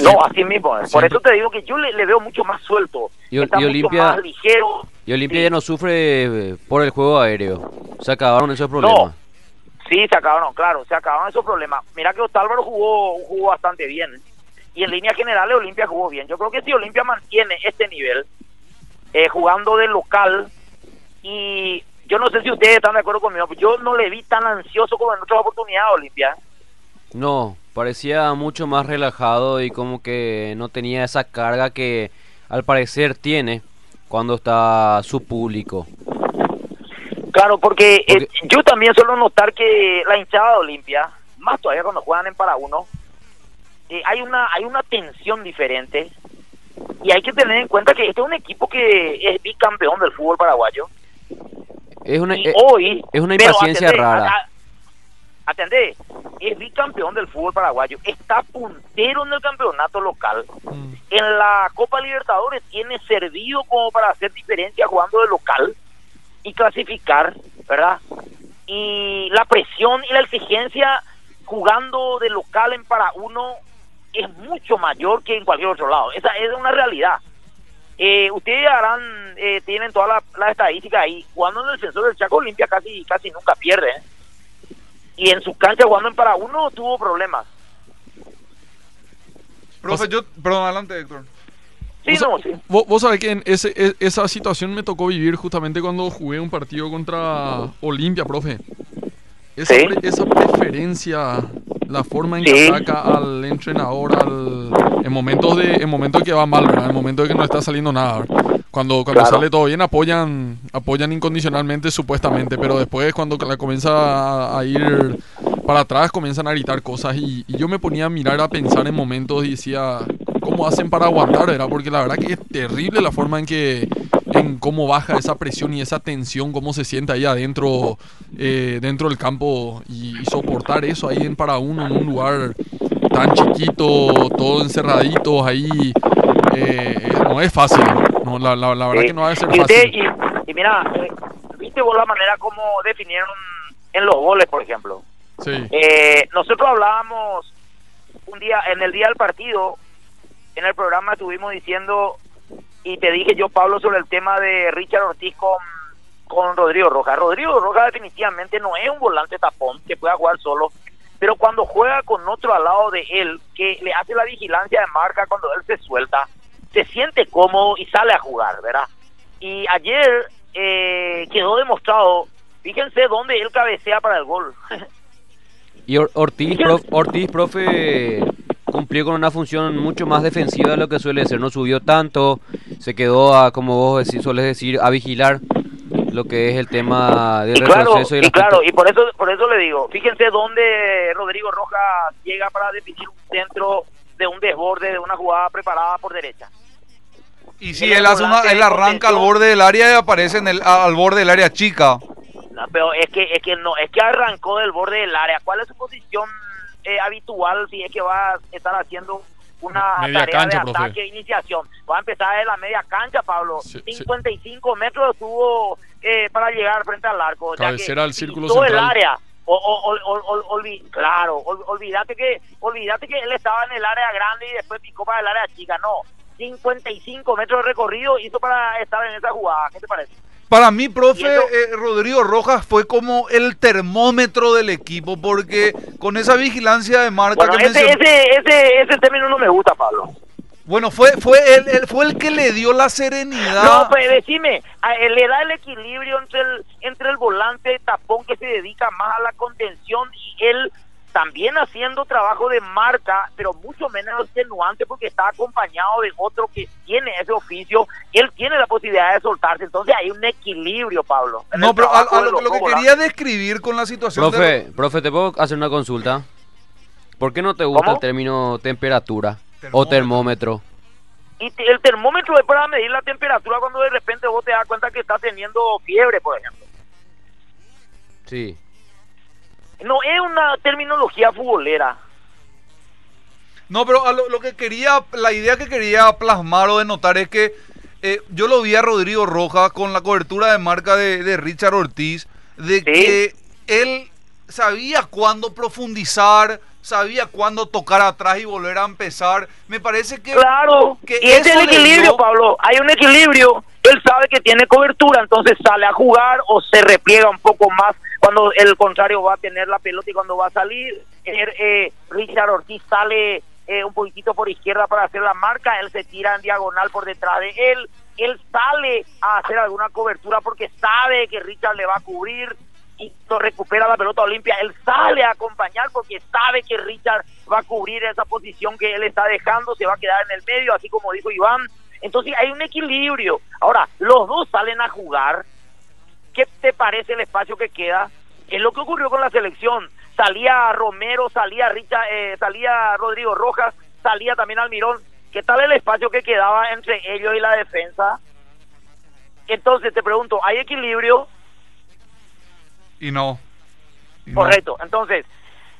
[SPEAKER 7] No así mismo eh. por eso te digo que yo le, le veo mucho más suelto
[SPEAKER 5] Y Ol-
[SPEAKER 7] está
[SPEAKER 5] y
[SPEAKER 7] mucho
[SPEAKER 5] Olimpia-
[SPEAKER 7] más ligero
[SPEAKER 5] Y Olimpia
[SPEAKER 7] Sí.
[SPEAKER 5] ya no sufre eh, por el juego aéreo. Se acabaron esos problemas.
[SPEAKER 7] Sí, se acabaron, claro, se acabaron esos problemas. Mira que Otálvaro jugó, jugó bastante bien. Y en líneas generales Olimpia jugó bien. Yo creo que si Olimpia mantiene este nivel, eh, jugando de local, y yo no sé si ustedes están de acuerdo conmigo, yo no le vi tan ansioso como en otras oportunidades a Olimpia.
[SPEAKER 5] No, parecía mucho más relajado y como que no tenía esa carga que al parecer tiene cuando está su público.
[SPEAKER 7] Claro, porque, eh, yo también suelo notar que la hinchada de Olimpia, más todavía cuando juegan en para uno, eh, hay una hay una tensión diferente y hay que tener en cuenta que este es un equipo que es bicampeón del fútbol paraguayo
[SPEAKER 5] Es una,
[SPEAKER 7] y
[SPEAKER 5] eh,
[SPEAKER 7] hoy
[SPEAKER 5] es una impaciencia rara.
[SPEAKER 7] a- atendé, es bicampeón del fútbol paraguayo está puntero en el campeonato local
[SPEAKER 6] Mm.
[SPEAKER 7] en la Copa Libertadores tiene servido como para hacer diferencia jugando de local y clasificar, ¿verdad? Y la presión y la exigencia jugando de local en para uno es mucho mayor que en cualquier otro lado. Esa es una realidad. Eh, ustedes harán, eh, tienen todas las la estadísticas ahí. Jugando en el defensor del Chaco Olimpia casi casi nunca pierde. ¿eh? Y en su cancha jugando en para uno tuvo problemas.
[SPEAKER 4] profe, yo, perdón, adelante Héctor.
[SPEAKER 7] Sí,
[SPEAKER 6] sea,
[SPEAKER 7] no, sí.
[SPEAKER 6] Vos, vos sabés que en ese, e- esa situación me tocó vivir justamente cuando jugué un partido contra Olimpia, profe. Esa,
[SPEAKER 7] Sí.
[SPEAKER 6] pre- esa preferencia, la forma en que ataca al entrenador al, en momentos de en momentos que va mal, ¿verdad? En momentos de que no está saliendo nada. ¿verdad? Cuando, cuando
[SPEAKER 7] Claro.
[SPEAKER 6] sale todo bien apoyan apoyan incondicionalmente supuestamente, pero después cuando la comienza a, a ir para atrás comienzan a gritar cosas y, y yo me ponía a mirar a pensar en momentos y decía cómo hacen para aguantar, ¿verdad? Porque la verdad que es terrible la forma en que en cómo baja esa presión y esa tensión, cómo se siente ahí adentro eh, dentro del campo y, y soportar eso ahí en para uno en un lugar tan chiquito, todo encerraditos ahí, eh, eh, no es fácil. No, la, la, la verdad
[SPEAKER 7] Sí.
[SPEAKER 6] que no va a ser
[SPEAKER 7] y usted,
[SPEAKER 6] fácil.
[SPEAKER 7] y, y mira, eh, viste vos la manera como definieron en los goles, por ejemplo.
[SPEAKER 6] Sí.
[SPEAKER 7] Eh, nosotros hablábamos un día, en el día del partido, en el programa estuvimos diciendo, y te dije yo, Pablo, sobre el tema de Richard Ortiz con, con Rodrigo Rojas. Rodrigo Rojas definitivamente no es un volante tapón que pueda jugar solo, pero cuando juega con otro al lado de él, que le hace la vigilancia de marca cuando él se suelta, se siente cómodo y sale a jugar, ¿verdad? Y ayer eh, quedó demostrado, fíjense dónde él cabecea para el gol.
[SPEAKER 5] Y Or- Ortiz, prof- Ortiz, profe, cumplió con una función mucho más defensiva de lo que suele ser. No subió tanto, se quedó a, como vos decís, sueles decir, a vigilar lo que es el tema del
[SPEAKER 7] y claro,
[SPEAKER 5] retroceso y, el
[SPEAKER 7] y claro, y por eso por eso le digo, fíjense dónde Rodrigo Rojas llega para definir un centro de un desborde de una jugada preparada por derecha.
[SPEAKER 4] Y si
[SPEAKER 7] Él
[SPEAKER 4] hace una, él
[SPEAKER 7] de
[SPEAKER 4] arranca al borde del área y aparece en el, al borde del área chica.
[SPEAKER 7] No, pero es que es que no, es que arrancó del borde del área. ¿Cuál es su posición eh, habitual si es que va a estar haciendo una
[SPEAKER 6] Media
[SPEAKER 7] tarea
[SPEAKER 6] cancha,
[SPEAKER 7] de
[SPEAKER 6] profe.
[SPEAKER 7] ataque e iniciación. Va a empezar en la media cancha, Pablo.
[SPEAKER 6] Sí, sí.
[SPEAKER 7] 55 metros estuvo eh, para llegar frente al arco. ya que
[SPEAKER 6] Cabecera al círculo
[SPEAKER 7] el
[SPEAKER 6] central.
[SPEAKER 7] área. O, o- o- o- o- olvi- claro, ol- olvídate que olvídate que él estaba en el área grande y después picó para el área chica. No, 55 metros de recorrido hizo para estar en esa jugada. ¿Qué te parece?
[SPEAKER 4] Para mí, profe,
[SPEAKER 7] eso-
[SPEAKER 4] eh, Rodrigo Rojas fue como el termómetro del equipo, porque con esa vigilancia de marca
[SPEAKER 7] Bueno,
[SPEAKER 4] que
[SPEAKER 7] ese,
[SPEAKER 4] mencionó-
[SPEAKER 7] ese, ese, ese término no me gusta, Pablo.
[SPEAKER 4] Bueno, fue, fue, él fue el que le dio la serenidad.
[SPEAKER 7] No, pues decime, a él le da el equilibrio entre el, entre el volante tapón que se dedica más a la contención y él también haciendo trabajo de marca, pero mucho menos extenuante porque está acompañado de otro que tiene ese oficio, él tiene la posibilidad de soltarse, entonces hay un equilibrio, Pablo.
[SPEAKER 4] no, pero a, a lo, lo que quería describir con la situación de-
[SPEAKER 5] Profe, profe, ¿te puedo hacer una consulta? ¿Por qué no te gusta
[SPEAKER 7] ¿Cómo?
[SPEAKER 5] el término temperatura
[SPEAKER 4] Termómetro.
[SPEAKER 5] o termómetro?
[SPEAKER 7] Y te- el termómetro es para medir la temperatura cuando de repente vos te das cuenta que estás teniendo fiebre, por ejemplo.
[SPEAKER 5] Sí.
[SPEAKER 7] No es una terminología futbolera.
[SPEAKER 4] No, pero a lo, lo que quería, la idea que quería plasmar o denotar es que eh, yo lo vi a Rodrigo Rojas con la cobertura de marca de, de Richard Ortiz, de que él sabía cuándo profundizar, sabía cuándo tocar atrás y volver a empezar. Me parece que...
[SPEAKER 7] Claro,
[SPEAKER 4] que
[SPEAKER 7] y es el equilibrio,
[SPEAKER 4] dio-
[SPEAKER 7] Pablo. Hay un equilibrio. Él sabe que tiene cobertura, entonces sale a jugar o se repliega un poco más cuando el contrario va a tener la pelota y cuando va a salir. Eh, eh, Richard Ortiz sale eh, un poquitito por izquierda para hacer la marca, él se tira en diagonal por detrás de él. Él sale a hacer alguna cobertura porque sabe que Richard le va a cubrir y no recupera la pelota Olimpia, él sale a acompañar porque sabe que Richard va a cubrir esa posición que él está dejando, se va a quedar en el medio, así como dijo Iván. Entonces hay un equilibrio. Ahora, los dos salen a jugar. ¿Qué te parece el espacio que queda? Es lo que ocurrió con la selección. Salía Romero, salía Richard, eh, salía Rodrigo Rojas, salía también Almirón. ¿Qué tal el espacio que quedaba entre ellos y la defensa? Entonces te pregunto, ¿hay equilibrio?
[SPEAKER 4] Y no. Y no.
[SPEAKER 7] Correcto. Entonces,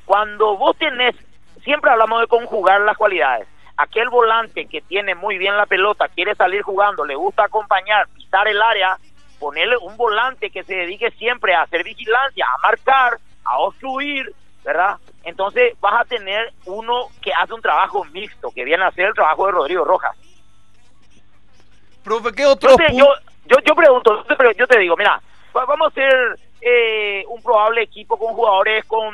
[SPEAKER 7] cuando vos tenés, siempre hablamos de conjugar las cualidades. Aquel volante que tiene muy bien la pelota, quiere salir jugando, le gusta acompañar, pisar el área, ponerle un volante que se dedique siempre a hacer vigilancia, a marcar, a obstruir, ¿verdad? Entonces vas a tener uno que hace un trabajo mixto, que viene a hacer el trabajo de Rodrigo Rojas.
[SPEAKER 4] Profe, ¿qué otro
[SPEAKER 7] yo, yo, yo pregunto, yo te, yo te digo, mira, va- vamos a hacer eh, un probable equipo con jugadores con,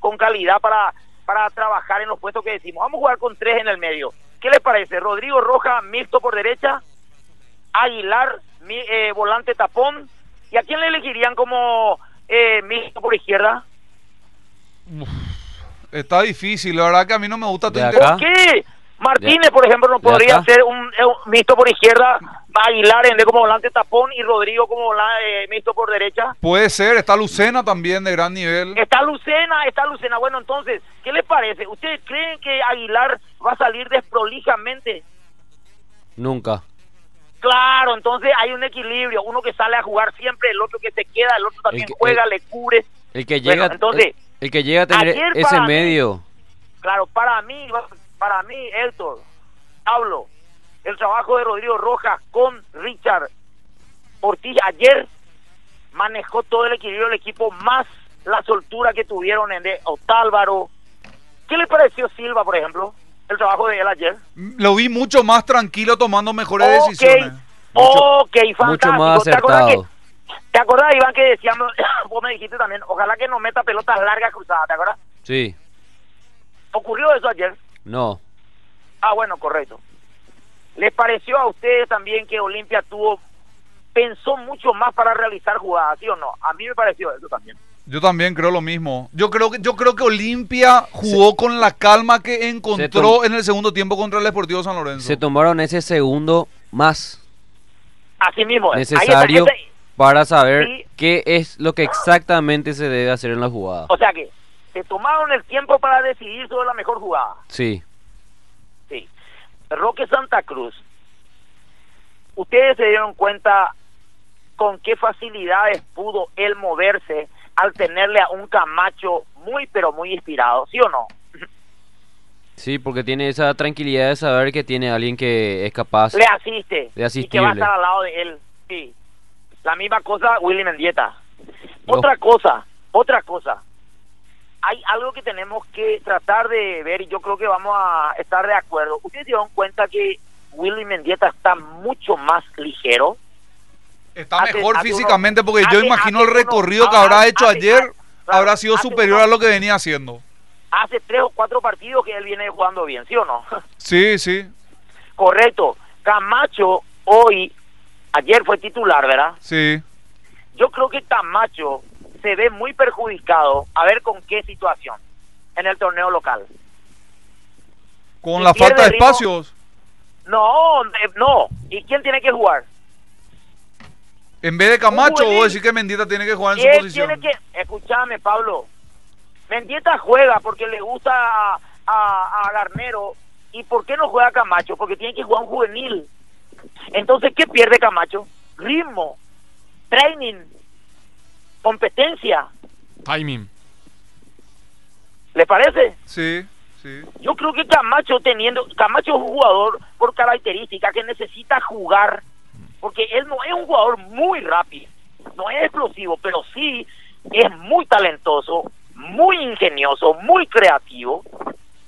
[SPEAKER 7] con calidad para, para trabajar en los puestos que decimos. Vamos a jugar con tres en el medio. ¿Qué les parece? Rodrigo Roja, mixto por derecha, Aguilar, mi- eh, volante tapón, ¿y a quién le elegirían como eh, mixto por izquierda?
[SPEAKER 4] Está difícil, la verdad que a mí no me gusta tu.
[SPEAKER 7] ¿Por qué? Martínez, por ejemplo, no
[SPEAKER 5] ¿De
[SPEAKER 7] podría ser un, eh, un mixto por izquierda, Aguilar en vez como volante tapón y Rodrigo como vola- eh, mixto por derecha.
[SPEAKER 4] Puede ser, está Lucena también de gran nivel.
[SPEAKER 7] Está Lucena, está Lucena. Bueno, entonces, ¿qué le parece? ¿Ustedes creen que Aguilar va a salir desprolijamente?
[SPEAKER 5] Nunca.
[SPEAKER 7] Claro, entonces hay un equilibrio. Uno que sale a jugar siempre, el otro que se queda, el otro también
[SPEAKER 5] que-
[SPEAKER 7] juega,
[SPEAKER 5] el-
[SPEAKER 7] le cubre.
[SPEAKER 5] El que
[SPEAKER 7] Bueno,
[SPEAKER 5] llega,
[SPEAKER 7] entonces,
[SPEAKER 5] el, el que llega a tener ese
[SPEAKER 7] mí-
[SPEAKER 5] medio.
[SPEAKER 7] Claro, para mí, para mí, Héctor, hablo, el trabajo de Rodrigo Rojas con Richard Ortiz ayer manejó todo el equilibrio del equipo, más la soltura que tuvieron en de Otálvaro. ¿Qué le pareció Silva, por ejemplo? El trabajo de él ayer.
[SPEAKER 4] Lo vi mucho más tranquilo tomando mejores
[SPEAKER 7] Ok,
[SPEAKER 4] decisiones.
[SPEAKER 7] ok, fantástico.
[SPEAKER 5] mucho más
[SPEAKER 7] ¿Te acordás, que,
[SPEAKER 5] acertado.
[SPEAKER 7] ¿Te acordás, Iván, que decíamos, vos me dijiste también, ojalá que no meta pelotas largas cruzadas, ¿te acuerdas?
[SPEAKER 5] Sí.
[SPEAKER 7] ¿Ocurrió eso ayer?
[SPEAKER 5] No.
[SPEAKER 7] Ah, bueno, correcto. ¿Les pareció a ustedes también que Olimpia tuvo, pensó mucho más para realizar jugadas, sí o no? A mí me pareció eso también.
[SPEAKER 4] Yo también creo lo mismo. Yo creo que yo creo que Olimpia jugó con la calma que encontró en el segundo tiempo contra el Deportivo San Lorenzo.
[SPEAKER 5] Se tomaron ese segundo más
[SPEAKER 7] Así mismo.
[SPEAKER 5] necesario para saber
[SPEAKER 7] Sí.
[SPEAKER 5] qué es lo que exactamente se debe hacer en la jugada.
[SPEAKER 7] o sea que se tomaron el tiempo para decidir sobre la mejor jugada.
[SPEAKER 5] Sí.
[SPEAKER 7] Sí. Roque Santa Cruz, ustedes se dieron cuenta con qué facilidades pudo él moverse al tenerle a un Camacho muy pero muy inspirado, ¿sí o no?
[SPEAKER 5] Sí, porque tiene esa tranquilidad de saber que tiene alguien que es capaz
[SPEAKER 7] Le asiste.
[SPEAKER 5] de
[SPEAKER 7] Y que va a
[SPEAKER 5] asistirle.
[SPEAKER 7] estar al lado de él. Sí. La misma cosa Willy Mendieta.
[SPEAKER 5] No.
[SPEAKER 7] Otra cosa, otra cosa. Hay algo que tenemos que tratar de ver y yo creo que vamos a estar de acuerdo. Ustedes se dan cuenta que Willy Mendieta está mucho más ligero.
[SPEAKER 4] Está
[SPEAKER 7] Hace-
[SPEAKER 4] mejor
[SPEAKER 7] hace
[SPEAKER 4] físicamente porque yo imagino el recorrido que habrá hecho ayer
[SPEAKER 7] claro,
[SPEAKER 4] habrá sido superior a lo que venía haciendo.
[SPEAKER 7] Hace tres o cuatro partidos que él viene jugando bien, ¿sí o no?
[SPEAKER 4] Sí, sí,
[SPEAKER 7] Correcto. Camacho hoy, ayer fue titular, ¿verdad?
[SPEAKER 4] sí.
[SPEAKER 7] yo creo que Camacho se ve muy perjudicado a ver con qué situación en el torneo local.
[SPEAKER 4] Con la falta de
[SPEAKER 7] ritmo.
[SPEAKER 4] espacios.
[SPEAKER 7] No, eh, no. ¿Y quién tiene que jugar?
[SPEAKER 4] En vez de Camacho, vos decir que Mendita tiene que jugar en su
[SPEAKER 7] ¿Quién
[SPEAKER 4] posición.
[SPEAKER 7] tiene que... Escúchame, Pablo. Mendieta juega porque le gusta a, a, a Garnero. ¿Y por qué no juega Camacho? Porque tiene que jugar un juvenil. Entonces, ¿qué pierde Camacho? Ritmo, training, competencia.
[SPEAKER 6] Timing.
[SPEAKER 7] ¿Le parece?
[SPEAKER 4] Sí, sí.
[SPEAKER 7] Yo creo que Camacho teniendo, Camacho es un jugador por característica que necesita jugar, porque él no es un jugador muy rápido, no es explosivo, pero sí es muy talentoso, muy ingenioso, muy creativo,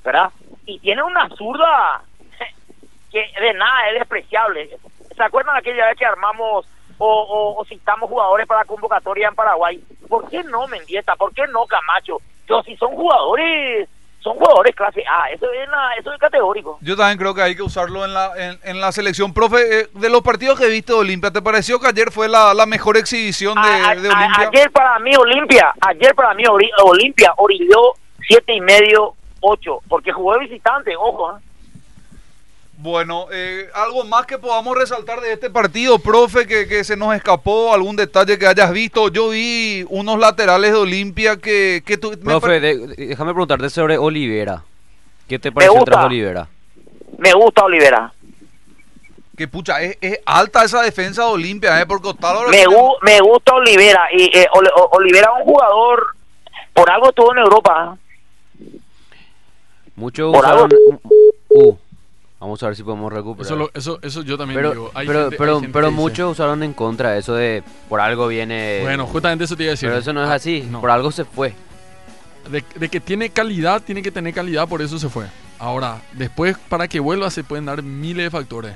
[SPEAKER 7] ¿verdad? Y tiene una zurda que de nada es despreciable. ¿Se acuerdan aquella vez que armamos o, o, o citamos jugadores para convocatoria en Paraguay? ¿Por qué no Mendieta? ¿Por qué no Camacho? Pero si son jugadores, son jugadores clase A, eso es, la- eso es categórico.
[SPEAKER 4] Yo también creo que hay que usarlo en la, en, en la selección. Profe, eh, de los partidos que viste de Olimpia, ¿te pareció que ayer fue la, la mejor exhibición de,
[SPEAKER 7] A- a-
[SPEAKER 4] Olimpia?
[SPEAKER 7] ayer para mí Olimpia, ayer para mí Olimpia orilló siete y medio, ocho, porque jugó de visitante, ojo. ¿eh?
[SPEAKER 4] Bueno, eh, algo más que podamos resaltar de este partido, profe, que, que se nos escapó, algún detalle que hayas visto. Yo vi unos laterales de Olimpia que, que tú, me
[SPEAKER 5] Profe, de- déjame preguntarte sobre Olivera. ¿Qué te pareció el trabajo Olivera?
[SPEAKER 7] Me gusta Olivera.
[SPEAKER 4] que pucha, es, es alta esa defensa de Olimpia, ¿eh? Porque
[SPEAKER 7] Me, gu- me gusta Olivera. Y eh, Olivera es un jugador, por algo estuvo en Europa.
[SPEAKER 5] Muchos
[SPEAKER 7] Por
[SPEAKER 5] usaron... Uh, vamos a ver si podemos recuperar.
[SPEAKER 6] Eso, lo- eso, eso yo también
[SPEAKER 5] pero
[SPEAKER 6] digo. Hay
[SPEAKER 5] pero,
[SPEAKER 6] gente- hay
[SPEAKER 5] pero,
[SPEAKER 6] gente
[SPEAKER 5] pero
[SPEAKER 6] que dice-
[SPEAKER 5] muchos usaron en contra eso de por algo viene...
[SPEAKER 6] Bueno, justamente eso te iba a decir.
[SPEAKER 5] pero eso no es
[SPEAKER 6] Ah,
[SPEAKER 5] así,
[SPEAKER 6] no.
[SPEAKER 5] por algo se fue.
[SPEAKER 6] De, de que tiene calidad, tiene que tener calidad, por eso se fue. Ahora, después, para que vuelva, se pueden dar miles de factores.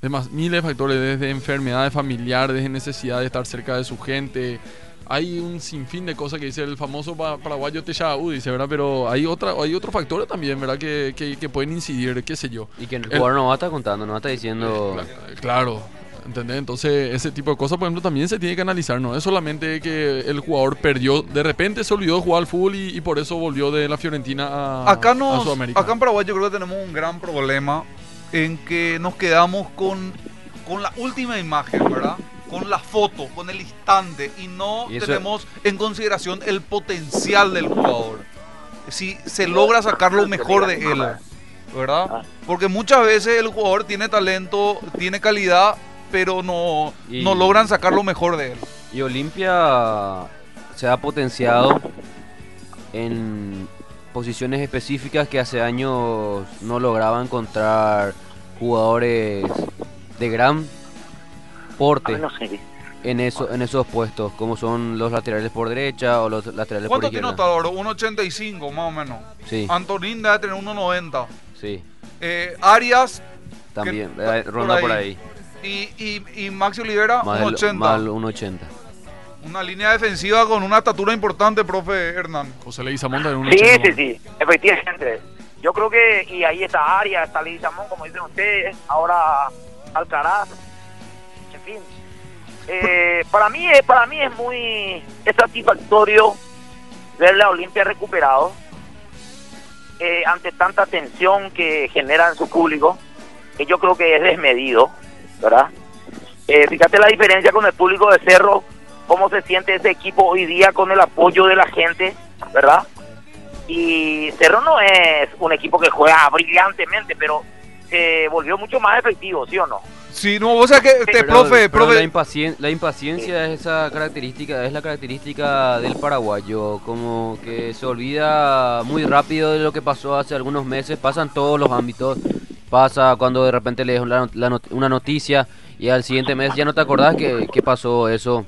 [SPEAKER 6] Además, miles de factores, desde enfermedades familiares, desde necesidad de estar cerca de su gente. Hay un sinfín de cosas que dice el famoso pa- paraguayo Techaú, dice, ¿verdad? Pero hay otra hay otros factores también, ¿verdad? Que, que, que pueden incidir, qué sé yo.
[SPEAKER 5] Y que el
[SPEAKER 6] El-
[SPEAKER 5] jugador no va a estar contando, no va a estar diciendo...
[SPEAKER 6] Cla- Claro, ¿entendés? Entonces, ese tipo de cosas, por ejemplo, también se tiene que analizar, ¿no? Es solamente que el jugador perdió, de repente se olvidó de jugar al fútbol y, y por eso volvió de la Fiorentina a,
[SPEAKER 4] acá
[SPEAKER 6] a
[SPEAKER 4] nos,
[SPEAKER 6] Sudamérica.
[SPEAKER 4] acá en Paraguay yo creo que tenemos un gran problema en que nos quedamos con, con la última imagen, ¿verdad? Con la foto, con el instante y no
[SPEAKER 5] Y
[SPEAKER 4] tenemos en consideración el potencial del jugador. Si se logra sacar lo mejor de él, ¿verdad? Porque muchas veces el jugador tiene talento, tiene calidad, pero no,
[SPEAKER 5] Y-
[SPEAKER 4] no logran sacar lo mejor de él.
[SPEAKER 5] Y Olimpia se ha potenciado en posiciones específicas que hace años no lograba encontrar jugadores de gran porte
[SPEAKER 7] Ah, no sé.
[SPEAKER 5] en eso, en esos puestos, como son los laterales por derecha o los laterales por
[SPEAKER 4] ¿Cuánto tiene
[SPEAKER 5] izquierda.
[SPEAKER 4] Otálvaro? 1.85 más o menos.
[SPEAKER 5] Sí,
[SPEAKER 4] Antonín debe tener 1.90.
[SPEAKER 5] sí,
[SPEAKER 4] Eh, Arias
[SPEAKER 5] también,
[SPEAKER 4] que-
[SPEAKER 5] eh,
[SPEAKER 4] por
[SPEAKER 5] ronda por
[SPEAKER 4] ahí.
[SPEAKER 5] ahí.
[SPEAKER 4] y, y, y Maxi Olivera
[SPEAKER 5] Más el-
[SPEAKER 4] 1.80.
[SPEAKER 5] más el 1.80.
[SPEAKER 4] Una línea defensiva con una estatura importante, profe Hernán.
[SPEAKER 6] José Leguizamón también un
[SPEAKER 7] Sí,
[SPEAKER 6] 80.
[SPEAKER 7] sí, sí, efectivamente. Yo creo que, y ahí está Arias, está Leguizamón, como dicen ustedes, ahora Alcaraz, Eh, para mí es para mí es muy es satisfactorio ver la Olimpia recuperado eh, ante tanta tensión que genera en su público, que yo creo que es desmedido, ¿verdad? Eh, fíjate la diferencia con el público de Cerro, cómo se siente ese equipo hoy día con el apoyo de la gente, ¿verdad? Y Cerro no es un equipo que juega brillantemente, pero se volvió mucho más efectivo, ¿sí o no?
[SPEAKER 4] Sí, no, vos sabés que, este,
[SPEAKER 5] Pero-
[SPEAKER 4] profe,
[SPEAKER 5] pero
[SPEAKER 4] profe,
[SPEAKER 5] La, impacien- la impaciencia es esa característica, es la característica del paraguayo, como que se olvida muy rápido de lo que pasó hace algunos meses, pasan todos los ámbitos, pasa cuando de repente lees la not- la not- una noticia y al siguiente mes ya no te acordás que, que pasó eso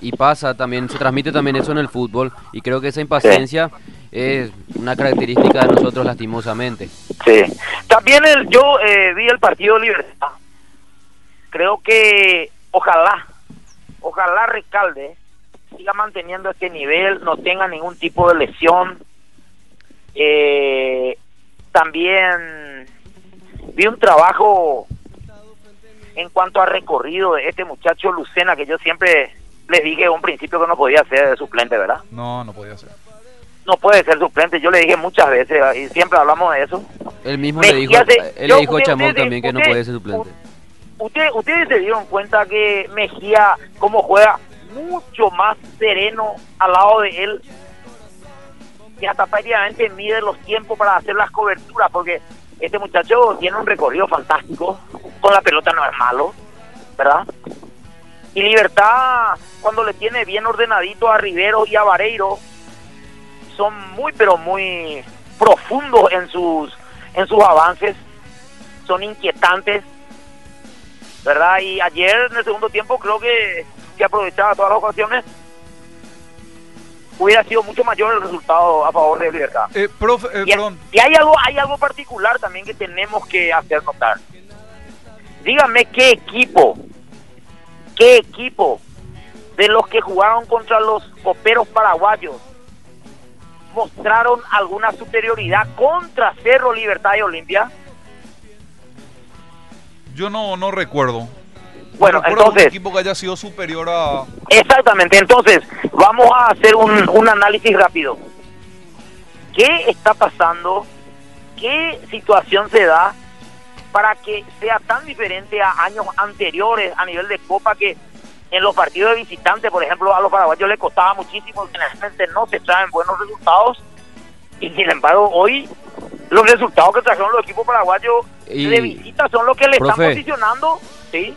[SPEAKER 5] y pasa también, se transmite también eso en el fútbol y creo que esa impaciencia es una característica de nosotros lastimosamente.
[SPEAKER 7] Sí. También el, yo eh, vi el partido de Libertad. Creo que ojalá, ojalá Recalde siga manteniendo este nivel, no tenga ningún tipo de lesión. Eh, también vi un trabajo en cuanto a recorrido de este muchacho Lucena, que yo siempre les dije en un principio que no podía ser de suplente, ¿verdad?
[SPEAKER 4] no, no podía ser.
[SPEAKER 7] No puede ser suplente, yo le dije muchas veces y siempre hablamos de eso.
[SPEAKER 5] Él mismo le dijo, él
[SPEAKER 7] yo-
[SPEAKER 5] le dijo a Chamón también que no puede ser suplente.
[SPEAKER 7] Usted, ustedes se dieron cuenta que Mejía, como juega, mucho más sereno al lado de él, que hasta prácticamente mide los tiempos para hacer las coberturas, porque este muchacho tiene un recorrido fantástico, con la pelota no es malo, ¿verdad? Y Libertad, cuando le tiene bien ordenadito a Rivero y a Vareiro, son muy, pero muy profundos en sus, en sus avances, son inquietantes, ¿verdad? Y ayer en el segundo tiempo creo que, aprovechaba todas las ocasiones. Hubiera sido mucho mayor el resultado a favor de Libertad.
[SPEAKER 4] Eh, profe, eh,
[SPEAKER 7] Y,
[SPEAKER 4] perdón,
[SPEAKER 7] y hay algo, hay algo particular también que tenemos que hacer notar. Dígame qué equipo, qué equipo de los que jugaron contra los coperos paraguayos mostraron alguna superioridad contra Cerro Libertad y Olimpia.
[SPEAKER 4] Yo no, no recuerdo.
[SPEAKER 7] Bueno,
[SPEAKER 4] no recuerdo un
[SPEAKER 7] entonces,
[SPEAKER 4] equipo que haya sido superior a...
[SPEAKER 7] Exactamente, entonces vamos a hacer un, un análisis rápido. ¿Qué está pasando? ¿Qué situación se da para que sea tan diferente a años anteriores a nivel de Copa que en los partidos de visitantes, por ejemplo, a los paraguayos les costaba muchísimo, generalmente no se traen buenos resultados y sin embargo hoy los resultados que trajeron los equipos paraguayos
[SPEAKER 5] Y-
[SPEAKER 7] de visita son los que le están posicionando, ¿sí?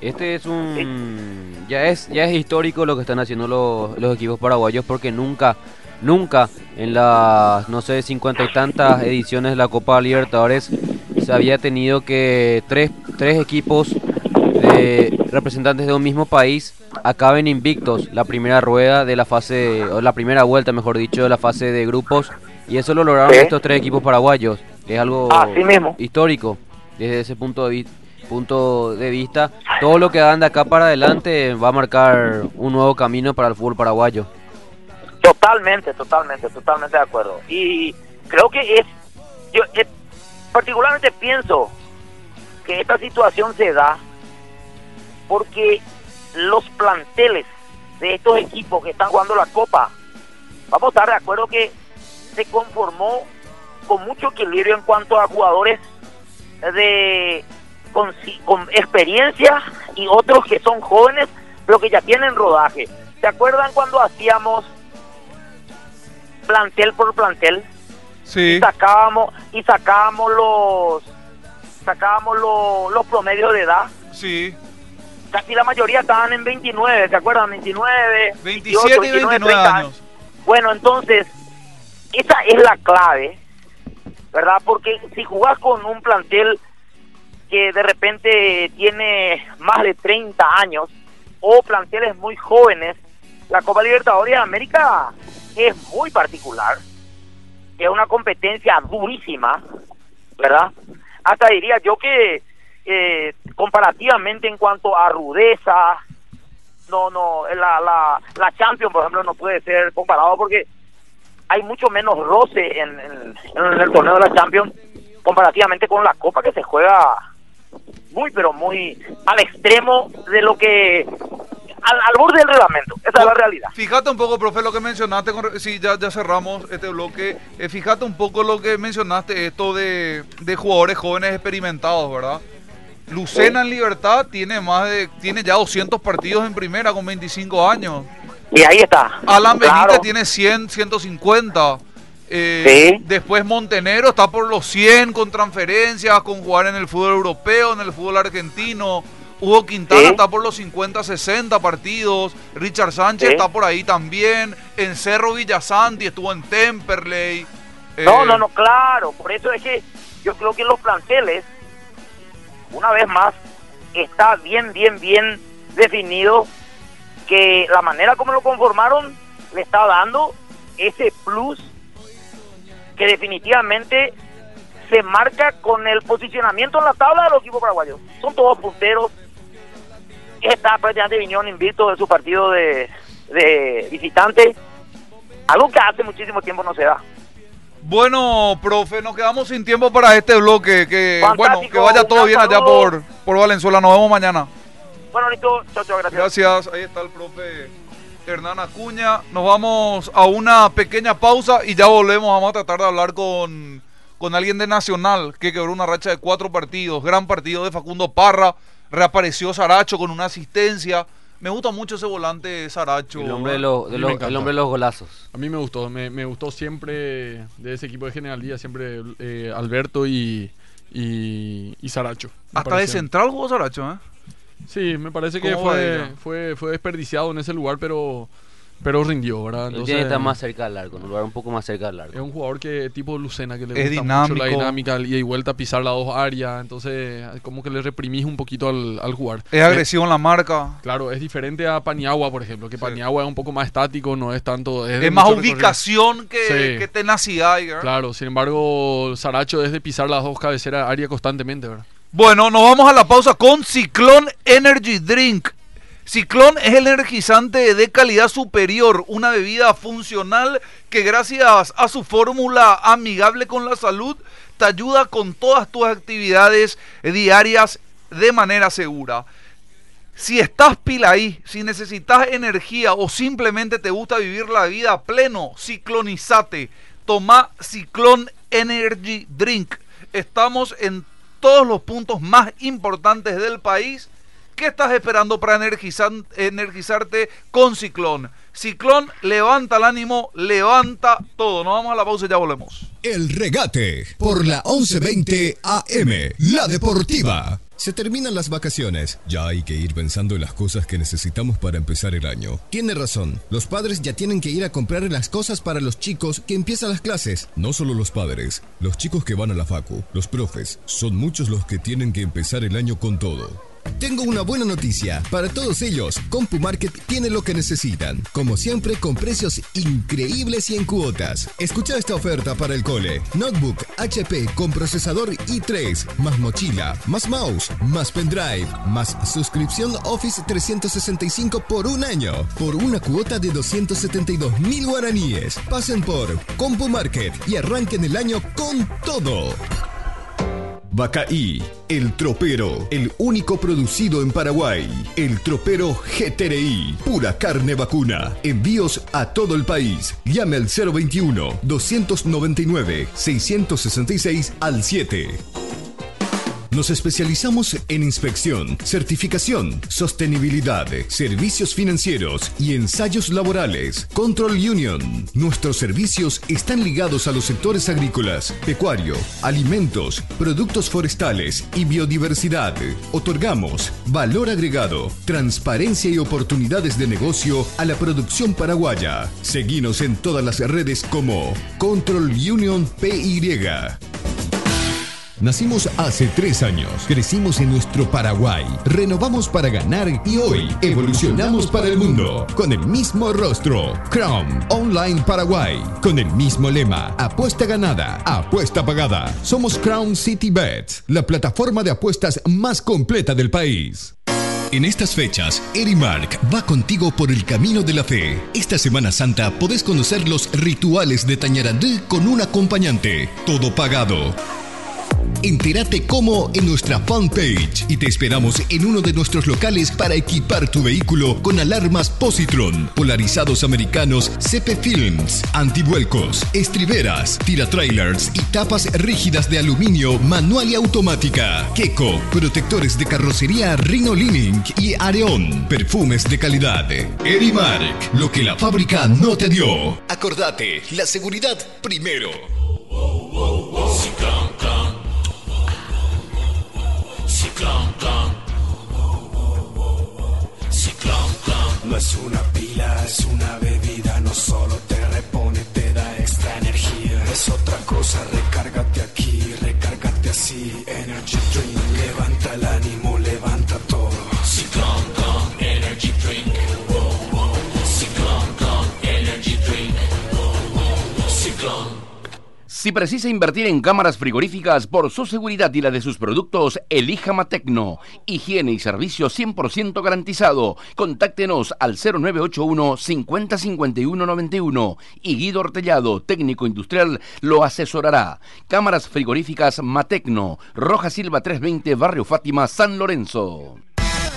[SPEAKER 5] Este es un ya es ya es histórico lo que están haciendo los, los equipos paraguayos porque nunca nunca en las no sé cincuenta y tantas ediciones de la Copa Libertadores se había tenido que tres, tres equipos de representantes de un mismo país acaben invictos la primera rueda de la fase o la primera vuelta mejor dicho de la fase de grupos y eso lo lograron
[SPEAKER 7] Sí.
[SPEAKER 5] estos tres equipos paraguayos es algo
[SPEAKER 7] Así mismo.
[SPEAKER 5] histórico desde ese punto de vista punto de vista, todo lo que hagan de acá para adelante va a marcar un nuevo camino para el fútbol paraguayo.
[SPEAKER 7] Totalmente, totalmente, totalmente de acuerdo. Y creo que es, yo eh, particularmente pienso que esta situación se da porque los planteles de estos equipos que están jugando la Copa, vamos a estar de acuerdo que se conformó con mucho equilibrio en cuanto a jugadores de con, con experiencia y otros que son jóvenes pero que ya tienen rodaje. ¿Se acuerdan cuando hacíamos plantel por plantel
[SPEAKER 4] Sí,
[SPEAKER 7] y sacábamos y sacábamos los sacábamos los, los promedios de edad?
[SPEAKER 4] sí.
[SPEAKER 7] Casi la mayoría estaban en 29, ¿se acuerdan? 29,
[SPEAKER 4] 27 y 29
[SPEAKER 7] 30
[SPEAKER 4] años.
[SPEAKER 7] Bueno, entonces, esa es la clave, ¿verdad? Porque si jugás con un plantel que de repente tiene más de 30 años o planteles muy jóvenes, la Copa Libertadores de América es muy particular. Es una competencia durísima, ¿verdad? Hasta diría yo que eh, comparativamente en cuanto a rudeza, no, no, la, la, la Champions, por ejemplo, no puede ser comparado porque hay mucho menos roce en, en- en el torneo de la Champions comparativamente con la Copa que se juega muy, pero muy al extremo de lo que... Al, al borde del reglamento, esa es la realidad.
[SPEAKER 4] Fíjate un poco, profe, lo que mencionaste, con, sí, ya, ya cerramos este bloque. Eh, fíjate un poco lo que mencionaste, esto de, de jugadores jóvenes experimentados, ¿verdad? Lucena en libertad tiene más de, tiene ya 200 partidos en primera con 25 años.
[SPEAKER 7] Y ahí está.
[SPEAKER 4] Alan Benítez tiene 100, 150. Eh,
[SPEAKER 7] Sí.
[SPEAKER 4] Después Montenegro está por los 100 con transferencias, con jugar en el fútbol europeo, en el fútbol argentino. Hugo Quintana
[SPEAKER 7] Sí.
[SPEAKER 4] está por los 50, 60 partidos. Richard Sánchez
[SPEAKER 7] Sí.
[SPEAKER 4] está por ahí también. En Cerro Villasanti estuvo en Temperley.
[SPEAKER 7] No,
[SPEAKER 4] Eh,
[SPEAKER 7] no, no, claro. Por eso es que yo creo que los planteles, una vez más, está bien, bien, bien definido que la manera como lo conformaron le está dando ese plus que definitivamente se marca con el posicionamiento en la tabla de los equipos paraguayos. Son todos punteros. Está prácticamente Viñón invicto de su partido de, de visitante. Algo que hace muchísimo tiempo no se da.
[SPEAKER 4] Bueno, profe, nos quedamos sin tiempo para este bloque. Que
[SPEAKER 7] Fantástico,
[SPEAKER 4] bueno, que vaya todo bien allá por, por Valenzuela. Nos vemos mañana.
[SPEAKER 7] Bueno, listo. Chao, chao, gracias.
[SPEAKER 4] Gracias. Ahí está el profe Hernán Acuña. Nos vamos a una pequeña pausa y ya volvemos. Vamos a tratar de hablar con, con alguien de Nacional que quebró una racha de cuatro partidos. Gran partido de Facundo Parra. Reapareció Saracho con una asistencia. Me gusta mucho ese volante Saracho.
[SPEAKER 5] El hombre de, los- de el hombre de los golazos.
[SPEAKER 6] A mí me gustó, me, me gustó siempre de ese equipo de General Díaz, siempre eh, Alberto y, y, y Saracho.
[SPEAKER 4] Hasta de central jugó Saracho, ¿eh?
[SPEAKER 6] Sí, me parece que
[SPEAKER 4] ¿Cómo va
[SPEAKER 6] fue, fue, fue desperdiciado en ese lugar, pero, pero rindió, ¿verdad? Entonces,
[SPEAKER 5] tiene que estar más cerca del arco, en un lugar un poco más cerca del
[SPEAKER 6] Es
[SPEAKER 5] arco.
[SPEAKER 6] un jugador que tipo Lucena, que le
[SPEAKER 4] Es
[SPEAKER 6] gusta mucho la
[SPEAKER 4] dinámico.
[SPEAKER 6] dinámica y vuelta, pisar las dos áreas, entonces como que le reprimís un poquito al, al jugar.
[SPEAKER 4] Es agresivo en la marca.
[SPEAKER 6] Claro, es diferente a Paniagua, por ejemplo, que Paniagua es un poco más estático, no es tanto... de
[SPEAKER 4] Es más ubicación que,
[SPEAKER 6] Sí.
[SPEAKER 4] que tenacidad. ¿eh?
[SPEAKER 6] Claro, sin embargo, Saracho es de pisar las dos cabeceras área constantemente, ¿verdad?
[SPEAKER 4] Bueno, nos vamos a la pausa con Ciclón Energy Drink. Ciclón es el energizante de calidad superior, una bebida funcional que gracias a su fórmula amigable con la salud te ayuda con todas tus actividades diarias de manera segura. Si estás pila ahí, si necesitas energía o simplemente te gusta vivir la vida a pleno, ciclonizate. Toma Ciclón Energy Drink. Estamos en todos los puntos más importantes del país. ¿Qué estás esperando para energizar- energizarte con Ciclón? Ciclón levanta el ánimo, levanta todo. Nos vamos a la pausa y ya volvemos.
[SPEAKER 1] El regate por la 1120 AM, la deportiva. Se terminan las vacaciones. Ya hay que ir pensando en las cosas que necesitamos para empezar el año. Tiene razón. Los padres ya tienen que ir a comprar las cosas para los chicos que empiezan las clases. No solo los padres, los chicos que van a la facu, los profes, son muchos los que tienen que empezar el año con todo. Tengo una buena noticia. Para todos ellos, CompuMarket tiene lo que necesitan. Como siempre, con precios increíbles y en cuotas. Escucha esta oferta para el cole. Notebook HP con procesador i3, más mochila, más mouse, más pendrive, más suscripción Office 365 por un año. Por una cuota de 272 mil guaraníes. Pasen por CompuMarket y arranquen el año con todo. Bacaí, el tropero, el único producido en Paraguay. El tropero GTRI, pura carne vacuna. Envíos a todo el país. Llame al 021-299-666 al 7. Nos especializamos en inspección, certificación, sostenibilidad, servicios financieros y ensayos laborales. Control Union. Nuestros servicios están ligados a los sectores agrícolas, pecuario, alimentos, productos forestales y biodiversidad. Otorgamos valor agregado, transparencia y oportunidades de negocio a la producción paraguaya. Seguinos en todas las redes como Control Union PY. Nacimos hace tres años, crecimos en nuestro Paraguay, renovamos para ganar y hoy evolucionamos para el mundo. Con el mismo rostro, Crown Online Paraguay. Con el mismo lema, apuesta ganada, apuesta pagada. Somos Crown City Bet, la plataforma de apuestas más completa del país. En estas fechas, Erimark va contigo por el camino de la fe. Esta Semana Santa podés conocer los rituales de Tañarandú con un acompañante, todo pagado. Entérate cómo en nuestra fanpage y te esperamos en uno de nuestros locales para equipar tu vehículo con alarmas Positron, polarizados americanos CP Films, antivuelcos, estriberas, tiratrailers y tapas rígidas de aluminio manual y automática. Keko, protectores de carrocería Rhino Lining y Areón, perfumes de calidad. Erimark, lo que la fábrica no te dio. Acordate, la seguridad primero.
[SPEAKER 8] Es una pila, es una bebida, no solo te repone, te da extra energía. Es otra cosa, recárgate aquí, recárgate así. Energy Drink, levanta el ánimo,
[SPEAKER 2] Si precisa invertir en cámaras frigoríficas por su seguridad y la de sus productos, elija Matecno. Higiene y servicio 100% garantizado. Contáctenos al 0981 505191 y Guido Ortellado, técnico industrial, lo asesorará. Cámaras frigoríficas Matecno, Roja Silva 320, Barrio Fátima, San Lorenzo.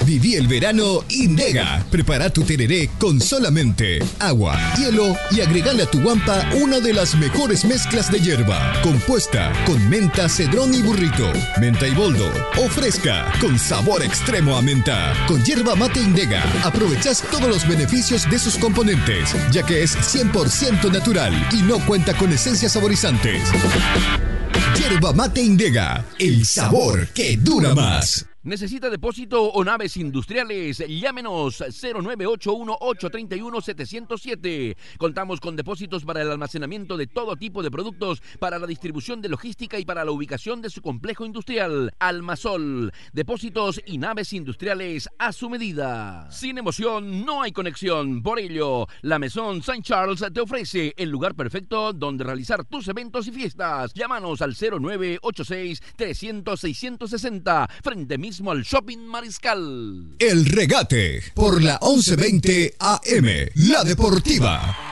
[SPEAKER 1] Viví el verano Indega. Prepara tu tereré con solamente agua, hielo y agregale a tu guampa una de las mejores mezclas de hierba. Compuesta con menta, cedrón y burrito, menta y boldo o fresca con sabor extremo a menta. Con hierba mate Indega aprovechas todos los beneficios de sus componentes, ya que es 100% natural y no cuenta con esencias saborizantes. Hierba mate Indega, el sabor que dura más.
[SPEAKER 2] ¿Necesita depósito o naves industriales? Llámenos 0981-831-707. Contamos con depósitos para el almacenamiento de todo tipo de productos, para la distribución de logística y para la ubicación de su complejo industrial. Almasol. Depósitos y naves industriales a su medida. Sin emoción no hay conexión. Por ello, la Maison Saint Charles te ofrece el lugar perfecto donde realizar tus eventos y fiestas. Llámanos al 0986 300 660 frente mismo al Shopping Mariscal.
[SPEAKER 1] El regate por la 1120 AM, la deportiva.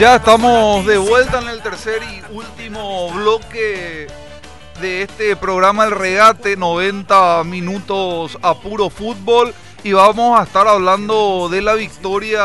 [SPEAKER 4] Ya estamos de vuelta en el tercer y último bloque de este programa El Regate, 90 minutos a puro fútbol. Y vamos a estar hablando de la victoria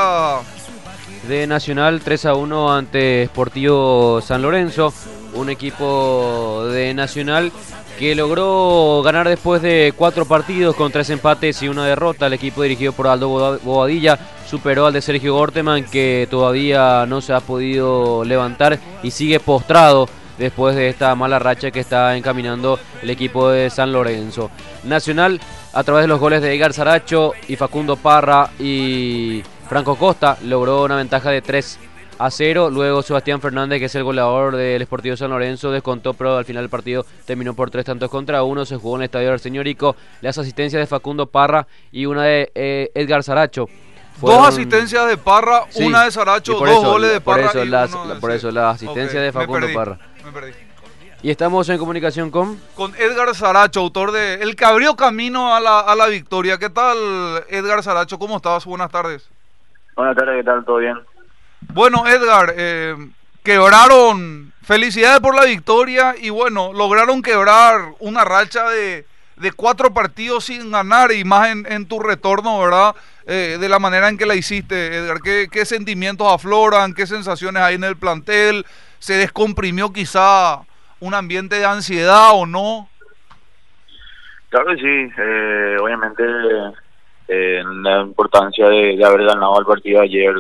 [SPEAKER 5] de Nacional 3 a 1 ante Sportivo San Lorenzo, un equipo de Nacional que logró ganar después de cuatro partidos con tres empates y una derrota. El equipo dirigido por Aldo Bobadilla superó al de Sergio Gorteman que todavía no se ha podido levantar y sigue postrado después de esta mala racha que está encaminando el equipo de San Lorenzo. Nacional a través de los goles de Edgar Saracho y Facundo Parra y Franco Costa logró una ventaja de 3 a 0. Luego Sebastián Fernández, que es el goleador del Sportivo San Lorenzo, descontó, pero al final del partido terminó por tres tantos contra uno. Se jugó en el estadio del Señorico. Las asistencias de Facundo Parra y una de eh, Edgar Saracho. Fueron-
[SPEAKER 4] dos asistencias de Parra,
[SPEAKER 5] Sí,
[SPEAKER 4] una de Saracho,
[SPEAKER 5] por
[SPEAKER 4] dos
[SPEAKER 5] eso-
[SPEAKER 4] goles de
[SPEAKER 5] por
[SPEAKER 4] Parra.
[SPEAKER 5] eso
[SPEAKER 4] y
[SPEAKER 5] las-
[SPEAKER 4] uno de-
[SPEAKER 5] por eso la asistencia de
[SPEAKER 4] me
[SPEAKER 5] Facundo
[SPEAKER 4] perdí,
[SPEAKER 5] Parra.
[SPEAKER 4] me perdí.
[SPEAKER 5] Y estamos en comunicación con.
[SPEAKER 4] Con Edgar Saracho, autor de El que abrió camino a la, a la victoria. ¿Qué tal, Edgar Saracho? ¿Cómo estás? Buenas tardes.
[SPEAKER 9] Buenas tardes, ¿qué tal? ¿Todo bien?
[SPEAKER 4] Bueno, Edgar, eh, quebraron. Felicidades por la victoria y bueno, lograron quebrar una racha de, de cuatro partidos sin ganar y más en, en tu retorno, ¿verdad? Eh, de la manera en que la hiciste, Edgar. ¿Qué, ¿Qué sentimientos afloran? ¿Qué sensaciones hay en el plantel? ¿Se descomprimió quizá un ambiente de ansiedad o no?
[SPEAKER 9] Claro que sí, eh, obviamente eh, la importancia de, de haber ganado el partido ayer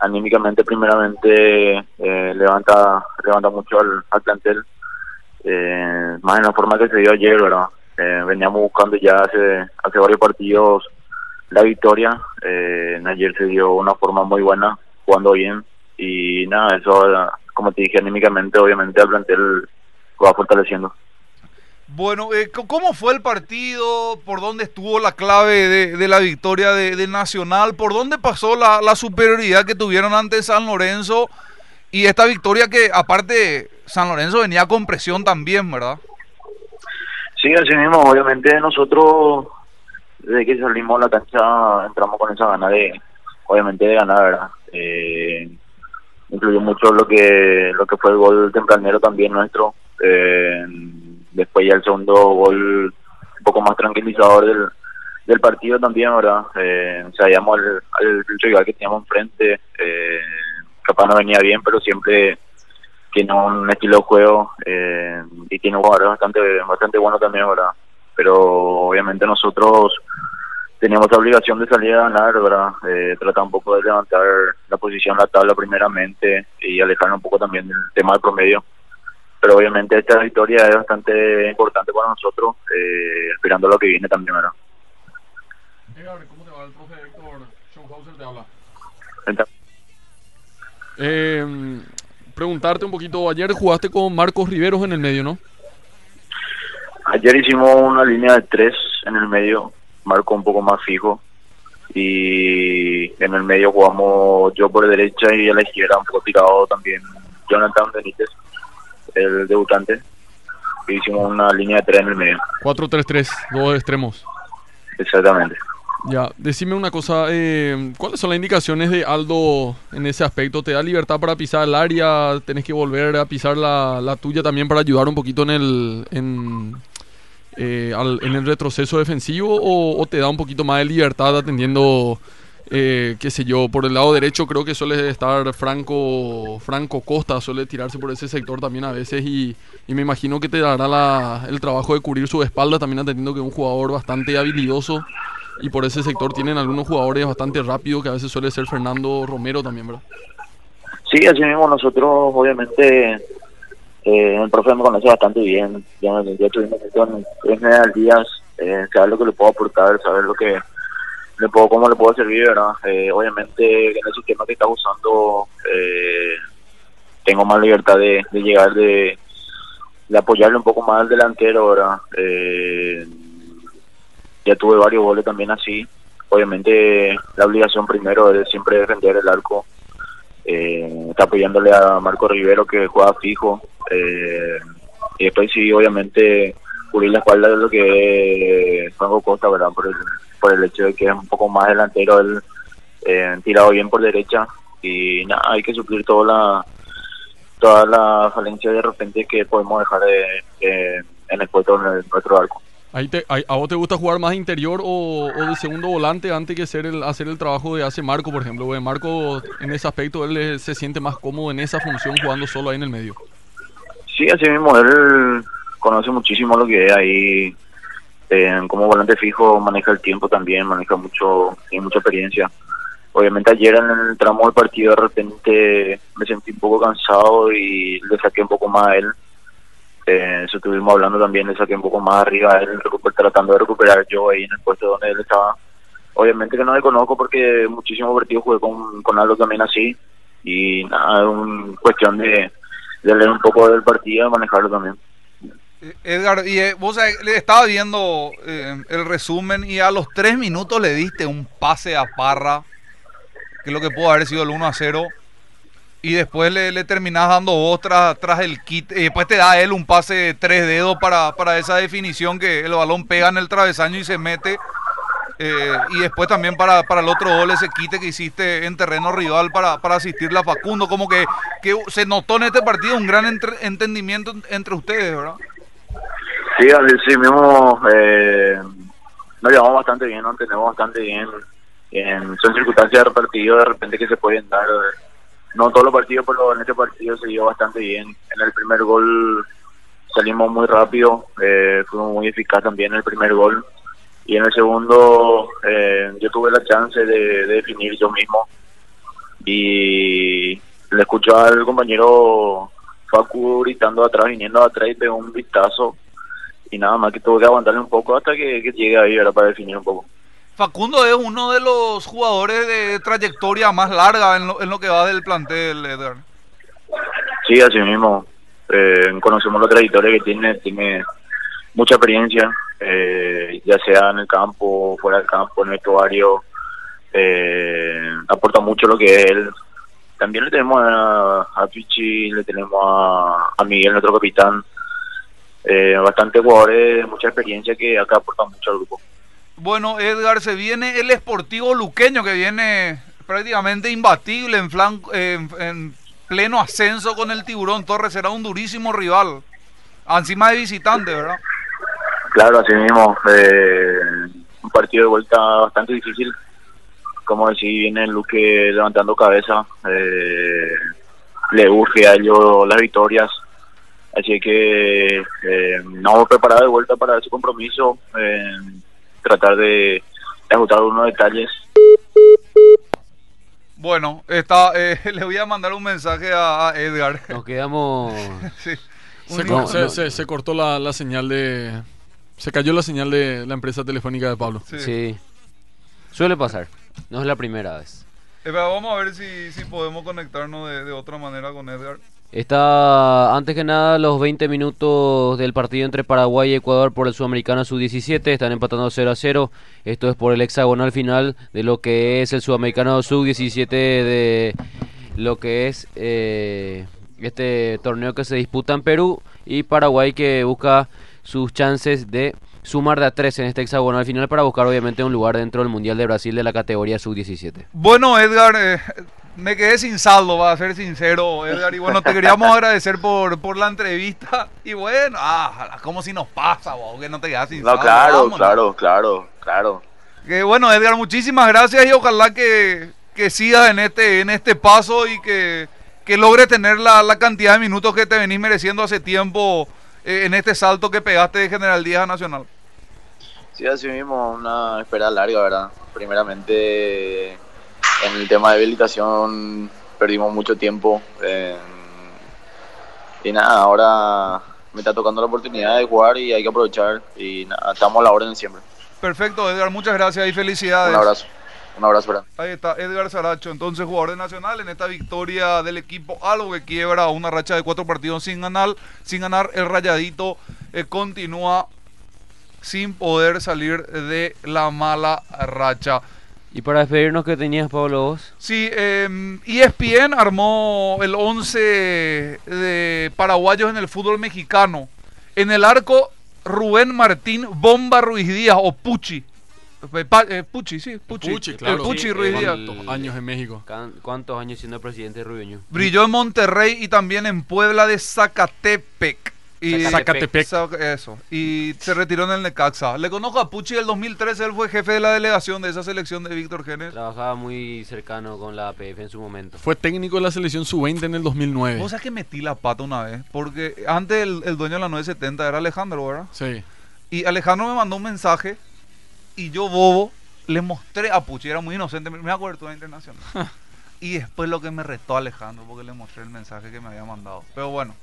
[SPEAKER 9] anímicamente primeramente eh, levanta levanta mucho al, plantel, eh, más en la forma que se dio ayer, ¿verdad? Eh, veníamos buscando ya hace, hace varios partidos la victoria, eh, ayer se dio una forma muy buena, jugando bien, y nada, eso, como te dije, anímicamente obviamente al plantel va fortaleciendo.
[SPEAKER 4] Bueno, eh, ¿cómo fue el partido? ¿Por dónde estuvo la clave de, la victoria de, Nacional? ¿Por dónde pasó la, la superioridad que tuvieron ante San Lorenzo? Y esta victoria que, aparte, San Lorenzo venía con presión también, ¿verdad?
[SPEAKER 9] Sí, así mismo, obviamente nosotros desde que salimos a la cancha entramos con esa gana de, obviamente de ganar, ¿verdad? Eh, incluyó mucho lo que lo que fue el gol tempranero también nuestro. Eh, después ya el segundo gol un poco más tranquilizador del, del partido también, ¿verdad? Eh, sabíamos al, al rival que teníamos enfrente, eh, capaz no venía bien, pero siempre tiene un estilo de juego eh, y tiene jugadores bastante bastante buenos también, ¿verdad? Pero obviamente nosotros teníamos la obligación de salir a ganar, ¿verdad? Eh, tratar un poco de levantar la posición la tabla primeramente y alejarnos un poco también del tema del promedio. Pero obviamente esta victoria es bastante importante para nosotros, eh, esperando lo que viene también, ¿verdad?
[SPEAKER 6] ¿cómo te va el profe Héctor Schonhauser? Te habla. Eh, preguntarte un poquito, ayer jugaste con Marcos Riveros en el medio, ¿no?
[SPEAKER 9] Ayer hicimos una línea de tres en el medio, marco un poco más fijo. Y en el medio jugamos yo por derecha y a la izquierda un poco tirado también Jonathan Benítez, el debutante. Y hicimos una línea de tres en el medio.
[SPEAKER 6] 4-3-3, dos extremos.
[SPEAKER 9] Exactamente.
[SPEAKER 6] Ya, decime una cosa, eh, ¿cuáles son las indicaciones de Aldo en ese aspecto? ¿Te da libertad para pisar el área? ¿Tenés que volver a pisar la, la tuya también para ayudar un poquito en el, en, eh, al- en el retroceso defensivo? O, o te da un poquito más de libertad atendiendo, eh, qué sé yo, por el lado derecho creo que suele estar Franco, Franco Costa, suele tirarse por ese sector también a veces y, y me imagino que te dará la- el trabajo de cubrir su espalda también atendiendo que es un jugador bastante habilidoso y por ese sector tienen algunos jugadores bastante rápidos que a veces suele ser Fernando Romero también, ¿verdad?
[SPEAKER 9] Sí, así mismo nosotros obviamente eh, el profe me conoce bastante bien, ya, ya tuvimos en tres meses días, eh, saber lo que le puedo aportar, saber lo que le puedo, cómo le puedo servir, ¿verdad? Eh, obviamente en el sistema que está usando eh, tengo más libertad de, llegar, de, de apoyarle un poco más al delantero, ¿verdad? Eh, ya tuve varios goles también así. Obviamente la obligación primero es siempre defender el arco. Eh, está apoyándole a Marco Rivero que juega fijo. Eh, y después sí, obviamente cubrir la espalda de lo que es Franco Costa, ¿verdad? Por el, por el hecho de que es un poco más delantero, él eh, tirado bien por derecha. Y nada, hay que suplir toda la toda la falencia de repente que podemos dejar de- de- en el puesto de nuestro arco.
[SPEAKER 6] Ahí te, ahí- ¿A vos te gusta jugar más interior o, o de segundo volante antes que hacer el, hacer el trabajo de hace Marco, por ejemplo? Porque Marco, en ese aspecto, él se siente más cómodo en esa función jugando solo ahí en el medio.
[SPEAKER 9] Sí, así mismo, él conoce muchísimo lo que es ahí. eh, como volante fijo maneja el tiempo también, maneja mucho, tiene mucha experiencia. Obviamente ayer en el tramo del partido de repente me sentí un poco cansado y le saqué un poco más a él. Eh, eso estuvimos hablando también, le saqué un poco más arriba a él, tratando de recuperar yo ahí en el puesto donde él estaba. Obviamente que no le conozco porque muchísimos partidos jugué con, Aldo también así y nada, es cuestión de, de leer un poco del partido y manejarlo también.
[SPEAKER 4] Edgar, y eh, vos estaba viendo eh, el resumen y a los tres minutos le diste un pase a Parra, que es lo que pudo haber sido el 1 a 0. Y después le, le terminás dando vos tras, tras el kit. Y después te da él un pase de tres dedos para, para esa definición que el balón pega en el travesaño y se mete. Eh, y después también para, para el otro gol, ese quite que hiciste en terreno rival para, para asistirle a Facundo. Como que, se notó en este partido un gran entendimiento entre ustedes, ¿verdad?
[SPEAKER 9] Sí, así mismo eh, nos llevamos bastante bien, nos entendemos bastante bien. En, son circunstancias de partido de repente que se pueden dar. No todos los partidos, pero en este partido se dio bastante bien. En el primer gol salimos muy rápido, eh, fuimos muy eficaz también en el primer gol. Y en el segundo eh, yo tuve la chance de, de definir yo mismo. y le escucho al compañero Facu gritando atrás, viniendo atrás y pegó un vistazo y nada más que tuvo que aguantarle un poco hasta que, que llegue ahí, era para definir un poco.
[SPEAKER 4] Facundo es uno de los jugadores de trayectoria más larga en lo, en lo que va del plantel, Edgar.
[SPEAKER 9] Sí, así mismo. Eh, conocemos la trayectoria que tiene, tiene mucha experiencia, eh, ya sea en el campo, fuera del campo, en el vestuario. Eh, aporta mucho lo que es él. También le tenemos a, a Pichi, le tenemos a, a Miguel, nuestro capitán. Eh, bastante jugadores mucha experiencia que acá aportan mucho al grupo.
[SPEAKER 4] Bueno, Edgar, se viene el Esportivo Luqueño que viene prácticamente imbatible en, flan, en, en pleno ascenso con el Tiburón Torres. Será un durísimo rival. Encima de visitante, ¿verdad?
[SPEAKER 9] Claro, así mismo. Eh, un partido de vuelta bastante difícil. Como decir, viene el Luque levantando cabeza. Eh, le urge a ellos las victorias. Así que eh, nos hemos preparado de vuelta para ese compromiso. Eh, tratar de, de ajustar unos detalles.
[SPEAKER 4] Bueno, está, eh, le voy a mandar un mensaje a, a Edgar.
[SPEAKER 5] Nos quedamos.
[SPEAKER 4] Sí.
[SPEAKER 6] Se,
[SPEAKER 5] No,
[SPEAKER 6] se-
[SPEAKER 5] no.
[SPEAKER 6] se- se cortó la, la señal de. Se cayó la señal de la empresa telefónica de Pablo.
[SPEAKER 4] Sí.
[SPEAKER 5] Sí. Suele pasar. No es la primera vez.
[SPEAKER 4] Eh, pero vamos a ver si, si podemos conectarnos de, de otra manera con Edgar.
[SPEAKER 5] Está antes que nada los 20 minutos del partido entre Paraguay y Ecuador por el Sudamericano Sub-17. Están empatando 0 a 0. Esto es por el hexagonal final de lo que es el Sudamericano Sub-17 de lo que es eh, este torneo que se disputa en Perú y Paraguay que busca sus chances de sumar de a 3 en este hexagonal final para buscar obviamente un lugar dentro del Mundial de Brasil de la categoría Sub-17.
[SPEAKER 4] Bueno, Edgar, eh, me quedé sin saldo, va a ser sincero, Edgar. Y bueno, te queríamos agradecer por, por la entrevista. Y bueno, ah, como si nos pasa, wow, que no te quedas sin
[SPEAKER 9] No,
[SPEAKER 4] saldo.
[SPEAKER 9] claro,
[SPEAKER 4] vámonos.
[SPEAKER 9] claro, claro, claro.
[SPEAKER 4] Que bueno, Edgar, muchísimas gracias y ojalá que, que sigas en este, en este paso y que, que logres tener la, la cantidad de minutos que te venís mereciendo hace tiempo eh, en este salto que pegaste de General Díaz a Nacional.
[SPEAKER 9] Sí, así mismo, una espera larga, ¿verdad? Primeramente, en el tema de habilitación perdimos mucho tiempo. eh, y nada, ahora me está tocando la oportunidad de jugar y hay que aprovechar. Y nada, estamos a la orden siempre.
[SPEAKER 4] Perfecto, Edgar, muchas gracias y felicidades.
[SPEAKER 9] Un abrazo. Un abrazo, grande.
[SPEAKER 4] Ahí está Edgar Saracho, entonces jugador de Nacional en esta victoria del equipo, algo que quiebra una racha de cuatro partidos sin ganar, sin ganar el rayadito eh, continúa sin poder salir de la mala racha.
[SPEAKER 5] Y para despedirnos, ¿qué tenías, Pablo, vos?
[SPEAKER 4] Sí, eh, ESPN armó el 11 de paraguayos en el fútbol mexicano. En el arco, Rubén Martín Bomba Ruiz Díaz o Puchi. Eh, eh, Puchi, sí, Puchi.
[SPEAKER 6] Puchi, claro.
[SPEAKER 4] El Puchi Ruiz Díaz.
[SPEAKER 6] ¿Cuántos años en México?
[SPEAKER 5] ¿Cuántos años siendo presidente de Rubeño?
[SPEAKER 4] Brilló en Monterrey y también en Puebla de Zacatepec. Y,
[SPEAKER 6] Zacatepec.
[SPEAKER 4] Zac- Eso. Y se retiró en el Necaxa. Le conozco a Puchi del 2013. Él fue jefe de la delegación de esa selección de Víctor Genes.
[SPEAKER 5] Trabajaba muy cercano con la APF en su momento.
[SPEAKER 6] Fue técnico de la selección sub-20 en el 2009.
[SPEAKER 4] Vos sabés que metí la pata una vez. Porque antes el, el dueño de la 970 era Alejandro, ¿verdad?
[SPEAKER 6] Sí.
[SPEAKER 4] Y Alejandro me mandó un mensaje. Y yo, bobo, le mostré a Puchi. Era muy inocente. Me acuerdo de internacional. y después lo que me retó Alejandro. Porque le mostré el mensaje que me había mandado. Pero bueno.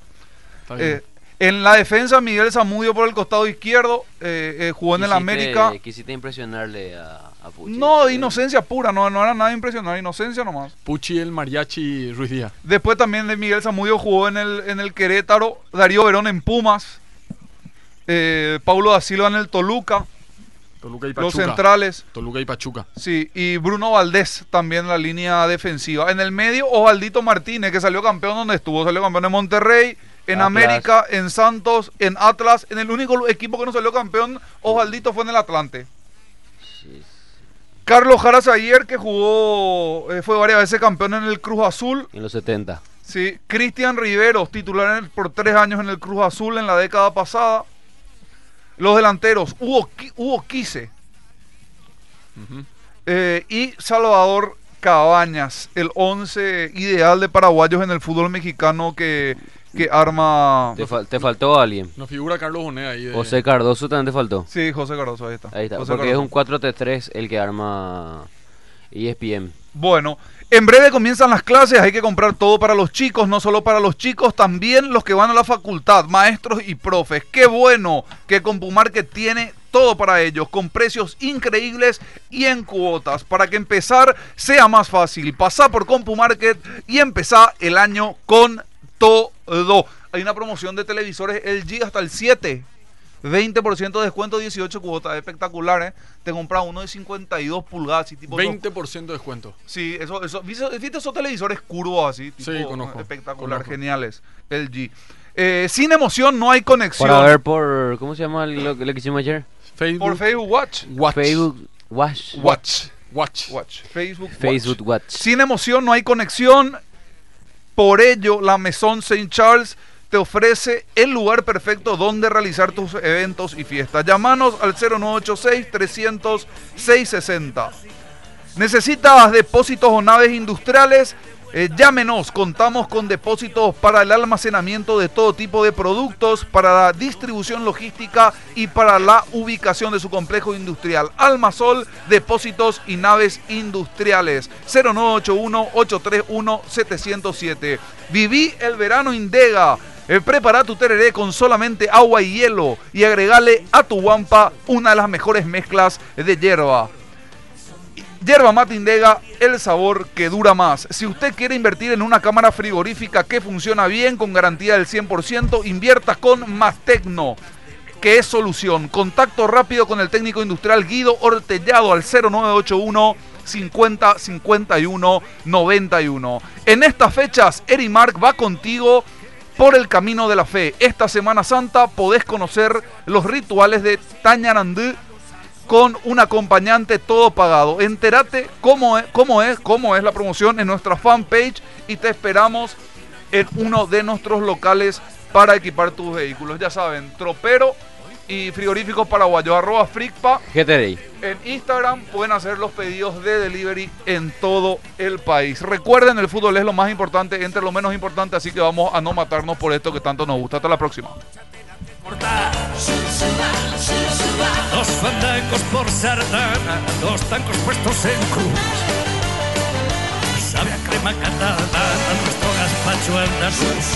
[SPEAKER 6] Está bien.
[SPEAKER 4] Eh, en la defensa, Miguel Zamudio por el costado izquierdo, eh, eh, jugó en el América.
[SPEAKER 5] Quisiste impresionarle a, a Puchi.
[SPEAKER 4] No, inocencia pura, no, no era nada impresionante, inocencia nomás.
[SPEAKER 6] Puchi, el mariachi Ruiz Díaz.
[SPEAKER 4] Después también de Miguel Zamudio jugó en el, en el Querétaro, Darío Verón en Pumas, eh, Paulo da Silva en el Toluca,
[SPEAKER 6] Toluca y
[SPEAKER 4] los
[SPEAKER 6] Pachuca.
[SPEAKER 4] centrales,
[SPEAKER 6] Toluca y Pachuca.
[SPEAKER 4] sí, y Bruno Valdés también en la línea defensiva. En el medio, Osvaldito Martínez, que salió campeón donde estuvo, salió campeón en Monterrey, en
[SPEAKER 5] Atlas.
[SPEAKER 4] América, en Santos, en Atlas, en el único equipo que no salió campeón, Osvaldito fue en el Atlante.
[SPEAKER 5] Sí.
[SPEAKER 4] Carlos Jaras ayer que jugó, eh, fue varias veces campeón en el Cruz Azul.
[SPEAKER 5] En los 70.
[SPEAKER 4] Sí, Cristian Riveros, titular en el- por tres años en el Cruz Azul en la década pasada. Los delanteros, Hugo, Hugo Quise eh, y Salvador Cabañas, el 11 ideal de paraguayos en el fútbol mexicano que, que arma...
[SPEAKER 5] Te, fal- te faltó alguien.
[SPEAKER 6] Nos figura Carlos Bonet ahí. De...
[SPEAKER 5] José Cardoso también te faltó.
[SPEAKER 4] Sí, José Cardoso, ahí está.
[SPEAKER 5] Ahí está.
[SPEAKER 4] José
[SPEAKER 5] Porque es
[SPEAKER 4] Cardoso.
[SPEAKER 5] un 4-3-3 el que arma ESPN.
[SPEAKER 4] Bueno, En breve comienzan las clases, hay que comprar todo para los chicos, no solo para los chicos, también los que van a la facultad, maestros y profes. Qué bueno que CompuMarket tiene todo para ellos, con precios increíbles y en cuotas, para que empezar sea más fácil. Pasá por CompuMarket y empezá el año con todo. Hay una promoción de televisores LG hasta el 7. 20% de descuento, 18 cuotas, espectacular, ¿eh? Te compras uno de 52 pulgadas y tipo...
[SPEAKER 6] 20% de descuento.
[SPEAKER 4] Sí, eso, eso, ¿viste, viste esos televisores curvos así? Tipo,
[SPEAKER 6] Sí, conozco,
[SPEAKER 4] Espectacular,
[SPEAKER 6] conozco.
[SPEAKER 4] geniales. LG. Eh, sin emoción no hay conexión.
[SPEAKER 5] Para ver por. ¿Cómo se llama lo, que- lo que hicimos ayer?
[SPEAKER 6] Facebook
[SPEAKER 4] Por Facebook Watch.
[SPEAKER 6] Watch.
[SPEAKER 5] Facebook Watch.
[SPEAKER 4] Watch.
[SPEAKER 6] Watch.
[SPEAKER 4] Watch. Facebook Watch.
[SPEAKER 5] Facebook Watch.
[SPEAKER 4] Sin emoción no hay conexión. Por ello, la Maison Saint Charles te ofrece el lugar perfecto donde realizar tus eventos y fiestas. Llámanos al 0986 300 660. ¿Necesitas depósitos o naves industriales? Eh, llámenos, contamos con depósitos para el almacenamiento de todo tipo de productos, para la distribución logística y para la ubicación de su complejo industrial. Almasol, depósitos y naves industriales. 0981-831-707. Viví el verano Indega. Eh, prepara tu tereré con solamente agua y hielo y agregale a tu guampa una de las mejores mezclas de hierba. Yerba mate Indega, el sabor que dura más. Si usted quiere invertir en una cámara frigorífica que funciona bien, con garantía del 100%, invierta con Mastecno, que es solución. Contacto rápido con el técnico industrial Guido Ortellado al 0981 50 51 91. En estas fechas, Erimark va contigo por el camino de la fe. Esta Semana Santa podés conocer los rituales de Tañarandú con un acompañante todo pagado. Entérate cómo es, cómo es, cómo es la promoción en nuestra fanpage y te esperamos en uno de nuestros locales para equipar tus vehículos. Ya saben, tropero y frigoríficos paraguayos, arroba fricpa.
[SPEAKER 5] GTRI.
[SPEAKER 4] En Instagram pueden hacer los pedidos de delivery en todo el país. Recuerden, el fútbol es lo más importante, entre lo menos importante, así que vamos a no matarnos por esto que tanto nos gusta. Hasta la próxima.
[SPEAKER 10] Dos fandangos por sardana, dos tancos puestos en cruz. Sabe a crema catalana, nuestro gazpacho andaluz.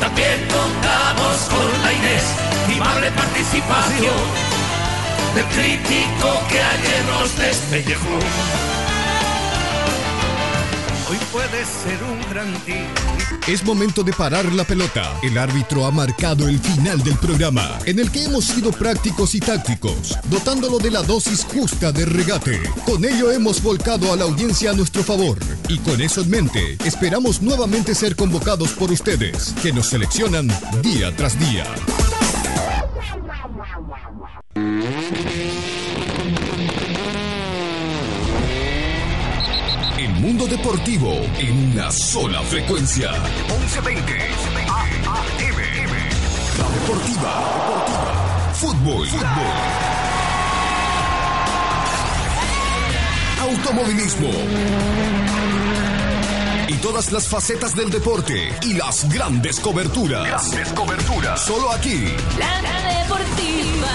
[SPEAKER 10] También contamos con la inestimable participación del crítico que ayer nos despellejó. Hoy puede ser un gran día.
[SPEAKER 1] Es momento de parar la pelota. El árbitro ha marcado el final del programa, en el que hemos sido prácticos y tácticos, dotándolo de la dosis justa de regate. Con ello hemos volcado a la audiencia a nuestro favor. Y con eso en mente, esperamos nuevamente ser convocados por ustedes, que nos seleccionan día tras día. Deportivo en una sola frecuencia. 1120 AM. La deportiva. deportiva. Fútbol. Fútbol. Automovilismo. Y todas las facetas del deporte y las grandes coberturas. Grandes coberturas. Solo aquí.
[SPEAKER 11] La Deportiva.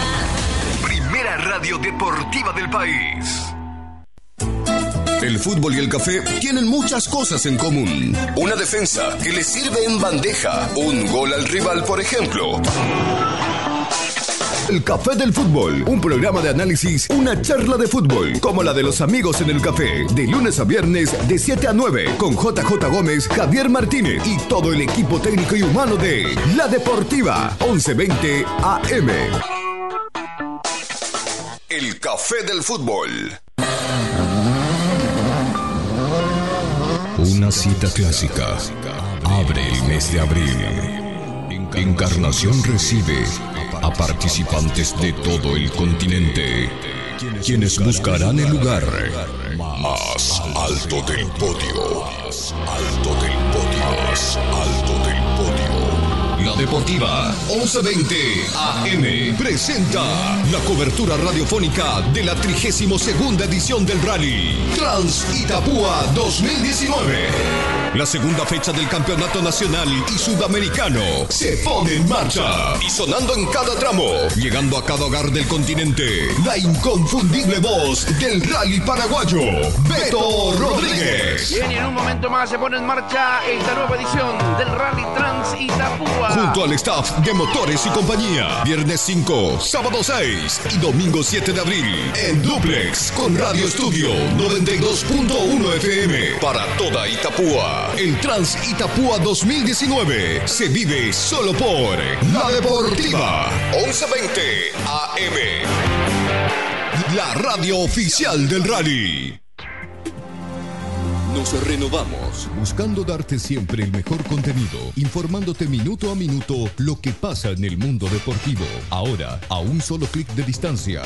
[SPEAKER 1] Primera radio deportiva del país. El fútbol y el café tienen muchas cosas en común. Una defensa que le sirve en bandeja. Un gol al rival, por ejemplo. El Café del Fútbol, un programa de análisis, una charla de fútbol, como la de los amigos en el café, de lunes a viernes de 7 a 9, con JJ Gómez, Javier Martínez y todo el equipo técnico y humano de La Deportiva, 1120 AM. El Café del Fútbol. Una cita clásica. Abre el mes de abril. Encarnación recibe a participantes de todo el continente, quienes buscarán el lugar más alto del podio. Alto del podio. Alto del podio. La Deportiva 1120 AM presenta la cobertura radiofónica de la 32 edición del Rally Trans Itapúa 2019. La segunda fecha del campeonato nacional y sudamericano se pone en marcha y sonando en cada tramo, llegando a cada hogar del continente, la inconfundible voz del rally paraguayo, Beto Rodríguez.
[SPEAKER 2] Bien, y en un momento más se pone en marcha esta nueva edición del Rally Trans Itapúa.
[SPEAKER 1] Junto al staff de Motores y Compañía. Viernes 5, sábado 6 y domingo 7 de abril. En Duplex con Radio Estudio 92.1 FM. Para toda Itapúa. El Trans Itapúa 2019 se vive solo por La Deportiva 1120 AM. La radio oficial del rally. Nos renovamos, buscando darte siempre el mejor contenido, informándote minuto a minuto lo que pasa en el mundo deportivo. Ahora, a un solo clic de distancia.